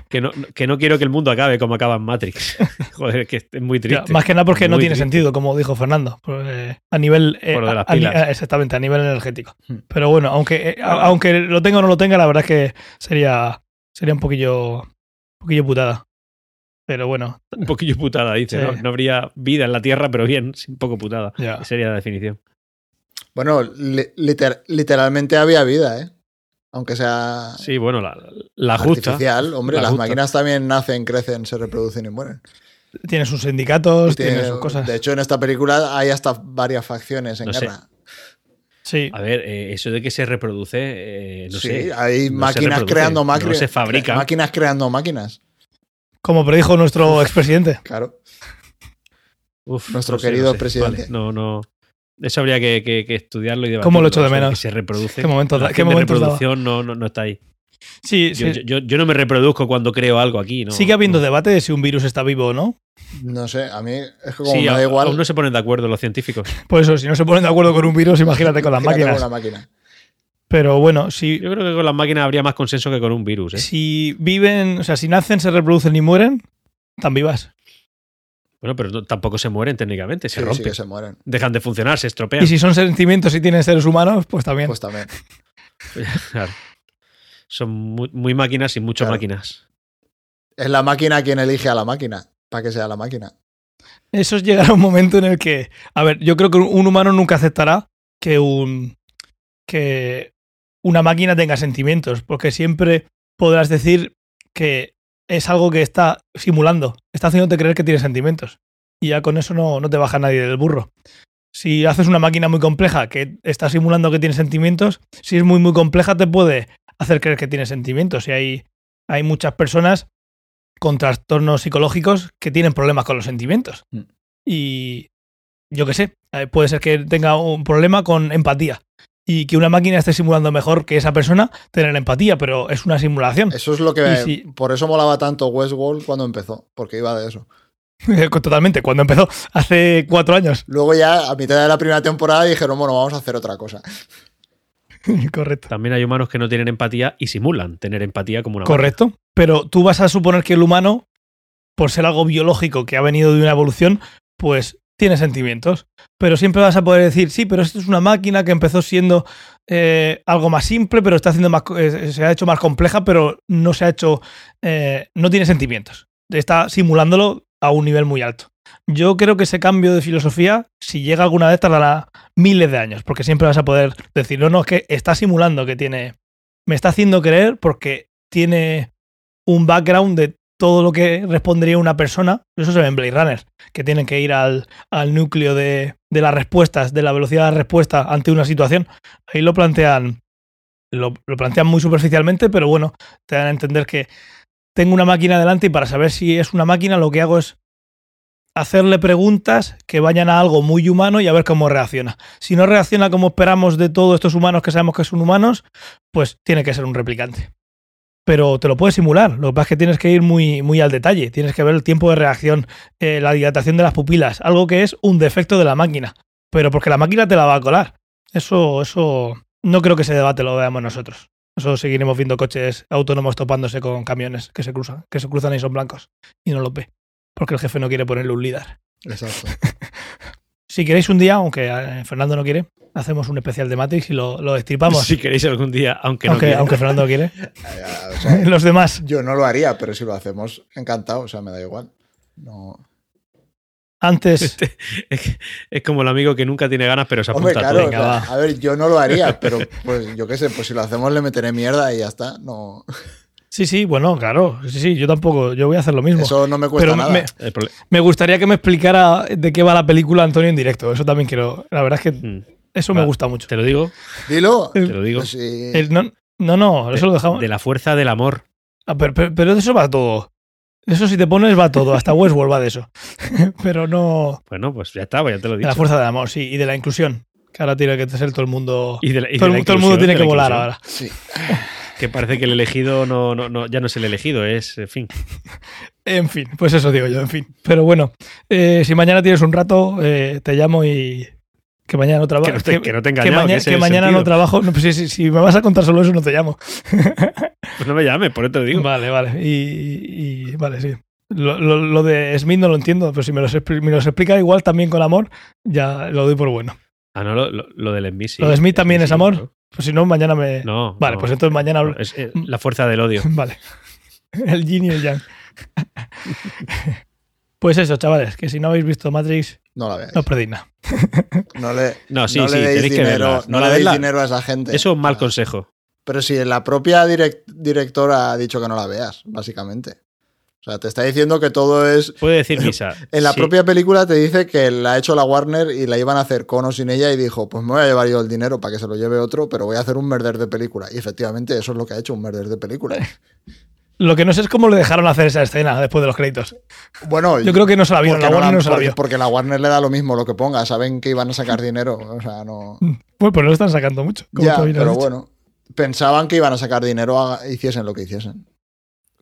que no, que no quiero que el mundo acabe como acaba en Matrix. Joder, que es muy Ya, triste. más que nada porque no tiene triste. sentido, como dijo Fernando. Pues, eh, a nivel. eh, Por lo de las a- exactamente, a nivel energético. Hmm. Pero bueno, aunque, eh, aunque lo tenga o no lo tenga, la verdad es que sería, sería un poquillo, un poquillo putada. Pero bueno, Un poquillo putada, dice. Sí. ¿no? No habría vida en la Tierra, pero bien, sí, un poco putada. ya. Sería la definición. Bueno, li- liter- literalmente había vida, ¿eh? Aunque sea Sí, bueno, la, la justa. artificial. Hombre, La las justa. máquinas también nacen, crecen, se reproducen y mueren. Tiene sus sindicatos, tiene- tiene sus cosas. De hecho, en esta película hay hasta varias facciones en No sé. guerra. Sí. A ver, eh, eso de que se reproduce, eh, no sí, sé. hay no se máquinas reproduce, creando no máquinas. se fabrica. Máquinas creando máquinas. Como predijo nuestro expresidente. Claro. Uf, Nuestro no sé, querido no sé. presidente. Vale, no, no. Eso habría que, que- que estudiarlo y debatirlo. ¿Cómo lo echo de menos? Que se reproduce. ¿Qué momento- La qué daba? reproducción no, no, no está ahí. Sí, Yo, sí. yo- yo no me reproduzco cuando creo algo aquí. ¿no? Sigue habiendo No. debate de si un virus está vivo o no. No sé, a mí es que como Sí, me a- da igual. aún no se ponen de acuerdo los científicos. Por eso, si no se ponen de acuerdo con un virus, imagínate con las imagínate máquinas. con una máquina. Pero bueno, si, Yo creo que con las máquinas habría más consenso que con un virus. ¿eh? si viven, o sea, si nacen, se reproducen y mueren, están vivas. Bueno, pero no- tampoco se mueren técnicamente, se Sí, rompen. se mueren. Dejan de funcionar, se estropean. Y si son sentimientos y tienen seres humanos, pues también. Pues también. Claro. Son muy, muy máquinas y mucho Claro. máquinas. Es la máquina quien elige a la máquina. Para que sea la máquina. Eso es llegar a un momento en el que, a ver, yo creo que un humano nunca aceptará que un que una máquina tenga sentimientos, porque siempre podrás decir que es algo que está simulando, está haciéndote creer que tiene sentimientos. Y ya con eso no, no te baja nadie del burro. Si haces una máquina muy compleja que está simulando que tiene sentimientos, si es muy muy compleja te puede hacer creer que tiene sentimientos. Y hay, hay muchas personas con trastornos psicológicos que tienen problemas con los sentimientos. Mm. Y, yo qué sé, eh, puede ser que tenga un problema con empatía y que una máquina esté simulando mejor que esa persona tener empatía, pero es una simulación. Eso es lo que. si- Por eso molaba tanto Westworld cuando empezó, porque iba de eso. Totalmente, cuando empezó hace cuatro años. Luego ya, a mitad de la primera temporada, dijeron, bueno, vamos a hacer otra cosa. Correcto. También hay humanos que no tienen empatía y simulan tener empatía como una máquina. Correcto. Pero tú vas a suponer que el humano, por ser algo biológico que ha venido de una evolución, pues tiene sentimientos. Pero siempre vas a poder decir, sí, pero esto es una máquina que empezó siendo eh, algo más simple, pero está haciendo más, eh, se ha hecho más compleja, pero no se ha hecho, eh, no tiene sentimientos. Está simulándolo a un nivel muy alto. Yo creo que ese cambio de filosofía, si llega alguna vez, tardará miles de años, porque siempre vas a poder decir, no, no, es que está simulando que tiene, me está haciendo creer porque tiene un background de todo lo que respondería una persona. Eso se ve en Blade Runner, que tienen que ir al, al núcleo de, de las respuestas, de la velocidad de respuesta ante una situación. Ahí lo plantean, lo, lo plantean muy superficialmente, pero bueno, te dan a entender que tengo una máquina delante y para saber si es una máquina lo que hago es hacerle preguntas que vayan a algo muy humano y a ver cómo reacciona. Si no reacciona como esperamos de todos estos humanos que sabemos que son humanos, pues tiene que ser un replicante. Pero te lo puedes simular. Lo que pasa es que tienes que ir muy, muy al detalle. Tienes que ver el tiempo de reacción, eh, la dilatación de las pupilas, algo que es un defecto de la máquina. Pero porque la máquina te la va a colar. Eso, eso no creo que ese debate lo veamos nosotros. Eso seguiremos viendo coches autónomos topándose con camiones que se cruzan, que se cruzan y son blancos. Y no los ve. Porque el jefe no quiere ponerle un líder. Exacto. Si queréis un día, aunque eh, Fernando no quiere, hacemos un especial de Matrix y lo, lo destripamos. Si queréis algún día, aunque no aunque, quiera. aunque Fernando no quiere. O sea, Los demás. yo no lo haría, pero si lo hacemos, encantado. O sea, me da igual. No. Antes. es, que- es como el amigo que nunca tiene ganas, pero se Hombre, apunta a claro, o venga, sea, a ver, yo no lo haría, pero pues yo qué sé, pues si lo hacemos le meteré mierda y ya está. No, Sí, sí, bueno, claro. Sí, sí, yo tampoco. Yo voy a hacer lo mismo. eso no me cuesta Pero nada. me, El prole- me gustaría que me explicara de qué va la película Antonio en directo. Eso también quiero. La verdad es que Mm. eso Va. me gusta mucho. Te lo digo, Dilo. te lo digo. Pues sí. El- no, no, no, eso lo dejamos. De la fuerza del amor. Ah, pero, pero- pero de eso va todo. Eso si te pones va todo. Hasta Westworld va de eso. pero no. Bueno, pues ya está, pues ya te lo he De dicho. la fuerza del amor, sí. Y de la inclusión. Que ahora tiene que ser todo el mundo. Y de la- y de todo, el- la todo el mundo inclusión, tiene de que la volar ahora. Sí. Que parece que el elegido no, no, no, ya no es el elegido, es, en fin. En fin, pues eso digo yo, en fin. Pero bueno, eh, si mañana tienes un rato, eh, te llamo y. Que mañana no trabajo. Que no te- que no te que, maña- que mañana no trabajo. No, pues si, si- si me vas a contar solo eso, no te llamo. Pues no me llames, por eso te lo digo. Vale, vale. Y, y- vale, sí. Lo, lo- lo de Smith no lo entiendo, pero si me lo me los explica igual también con amor, ya lo doy por bueno. Ah, no, lo, lo- del Smith sí. ¿Lo de Smith también es amor? Pues si no, mañana me. No. vale, no. pues entonces mañana. No, es, la fuerza del odio. Vale. El yin y el yang. Pues eso, chavales, que si no habéis visto Matrix, No la veáis. no perdéis nada. No le, No, sí, no sí, le deis tenéis que dinero, no No la le deis verla- dinero a esa gente. Eso es un mal consejo. Pero si la propia direct- directora ha dicho que no la veas, básicamente. O sea, te está diciendo que todo es. Puede decir misa. En la Sí, propia película te dice que la ha hecho la Warner y la iban a hacer con o sin ella y dijo, pues me voy a llevar yo el dinero para que se lo lleve otro, pero voy a hacer un merder de película. Y efectivamente eso es lo que ha hecho, un merder de película. Lo que no sé es cómo le dejaron hacer esa escena después de los créditos. Bueno, Yo creo que no se la vieron, porque la Warner no se la porque- vio. Porque la Warner le da lo mismo lo que ponga, saben que iban a sacar dinero. O sea, no. Bueno, pues no lo están sacando mucho. como Ya, pero bueno. Pensaban que iban a sacar dinero, hiciesen lo que hiciesen.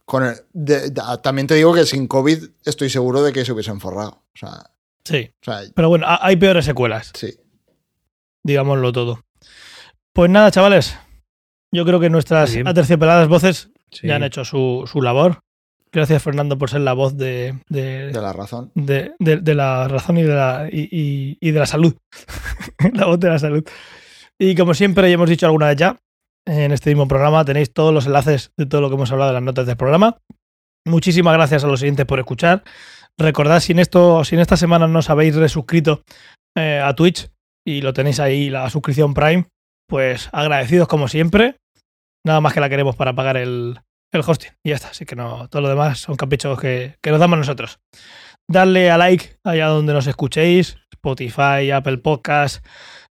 Con el- de- de- también te digo que sin COVID estoy seguro de que se hubiesen forrado. O sea, Sí, o sea, pero bueno, ha- hay peores secuelas, sí. digámoslo todo. Pues nada, chavales. Yo creo que nuestras aterciopeladas voces sí. ya han hecho su, su labor. Gracias, Fernando, por ser la voz de, de, De la razón. de, de- de la razón y de la, y, y- y de la salud. la voz de la salud. Y como siempre, ya hemos dicho alguna vez ya, en este mismo programa tenéis todos los enlaces de todo lo que hemos hablado en las notas del programa. Muchísimas gracias a los siguientes por escuchar. Recordad, si en, esto, si en esta semana no os habéis resuscrito eh, a Twitch y lo tenéis ahí, la suscripción Prime, pues agradecidos como siempre. Nada más que la queremos para pagar el, el hosting. Y ya está. Así que no, todo lo demás son caprichos que, que nos damos nosotros. Darle a like allá donde nos escuchéis, Spotify, Apple Podcasts,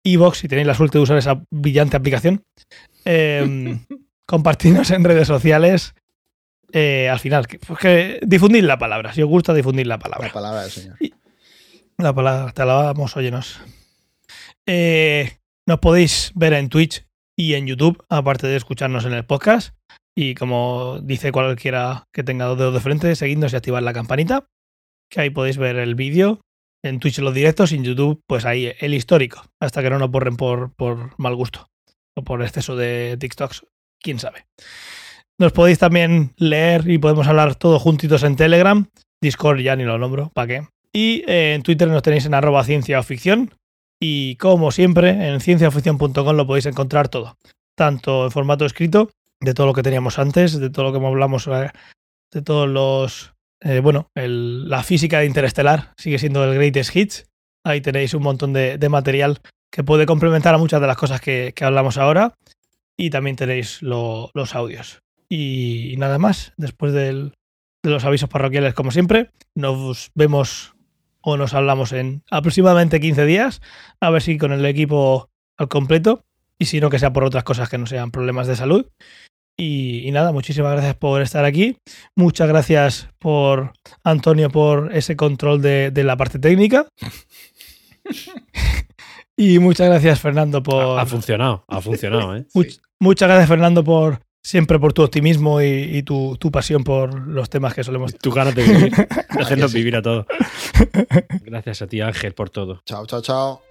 Evox, si tenéis la suerte de usar esa brillante aplicación. Eh, compartirnos en redes sociales. Eh, al final, que, pues que difundid la palabra, si os gusta difundir la palabra. La palabra del Señor. La palabra, te la vamos, óyenos. Eh, nos podéis ver en Twitch y en YouTube, aparte de escucharnos en el podcast. Y como dice cualquiera que tenga dos dedos de frente, seguidnos y activar la campanita, que ahí podéis ver el vídeo. En Twitch los directos y en YouTube, pues ahí el histórico, hasta que no nos borren por, por mal gusto por exceso de TikToks, quién sabe. Nos podéis también leer y podemos hablar todos juntitos en Telegram. Discord ya ni lo nombro, ¿para qué? Y eh, en Twitter nos tenéis en arroba ciencia ficción. Y como siempre, en cienciaoficción.com lo podéis encontrar todo. Tanto en formato escrito, de todo lo que teníamos antes, de todo lo que hablamos, eh, de todos los... eh, bueno, la física de Interestelar sigue siendo el greatest hits. Ahí tenéis un montón de material que puede complementar a muchas de las cosas que, que hablamos ahora. Y también tenéis lo- los audios. Y, y nada más, después del- de los avisos parroquiales, como siempre, nos vemos o nos hablamos en aproximadamente 15 días, a ver si con el equipo al completo, y si no que sea por otras cosas que no sean problemas de salud. Y, y nada, muchísimas gracias por estar aquí. Muchas gracias por Antonio por ese control de, de la parte técnica. y muchas gracias Fernando por... Ha funcionado, ha funcionado, ¿eh? Much- Muchas gracias, Fernando, por siempre por tu optimismo y, y tu, tu pasión por los temas que solemos. Tu ganas de vivir. sí. vivir a todos. Gracias a ti, Ángel, por todo. Chao, chao, chao.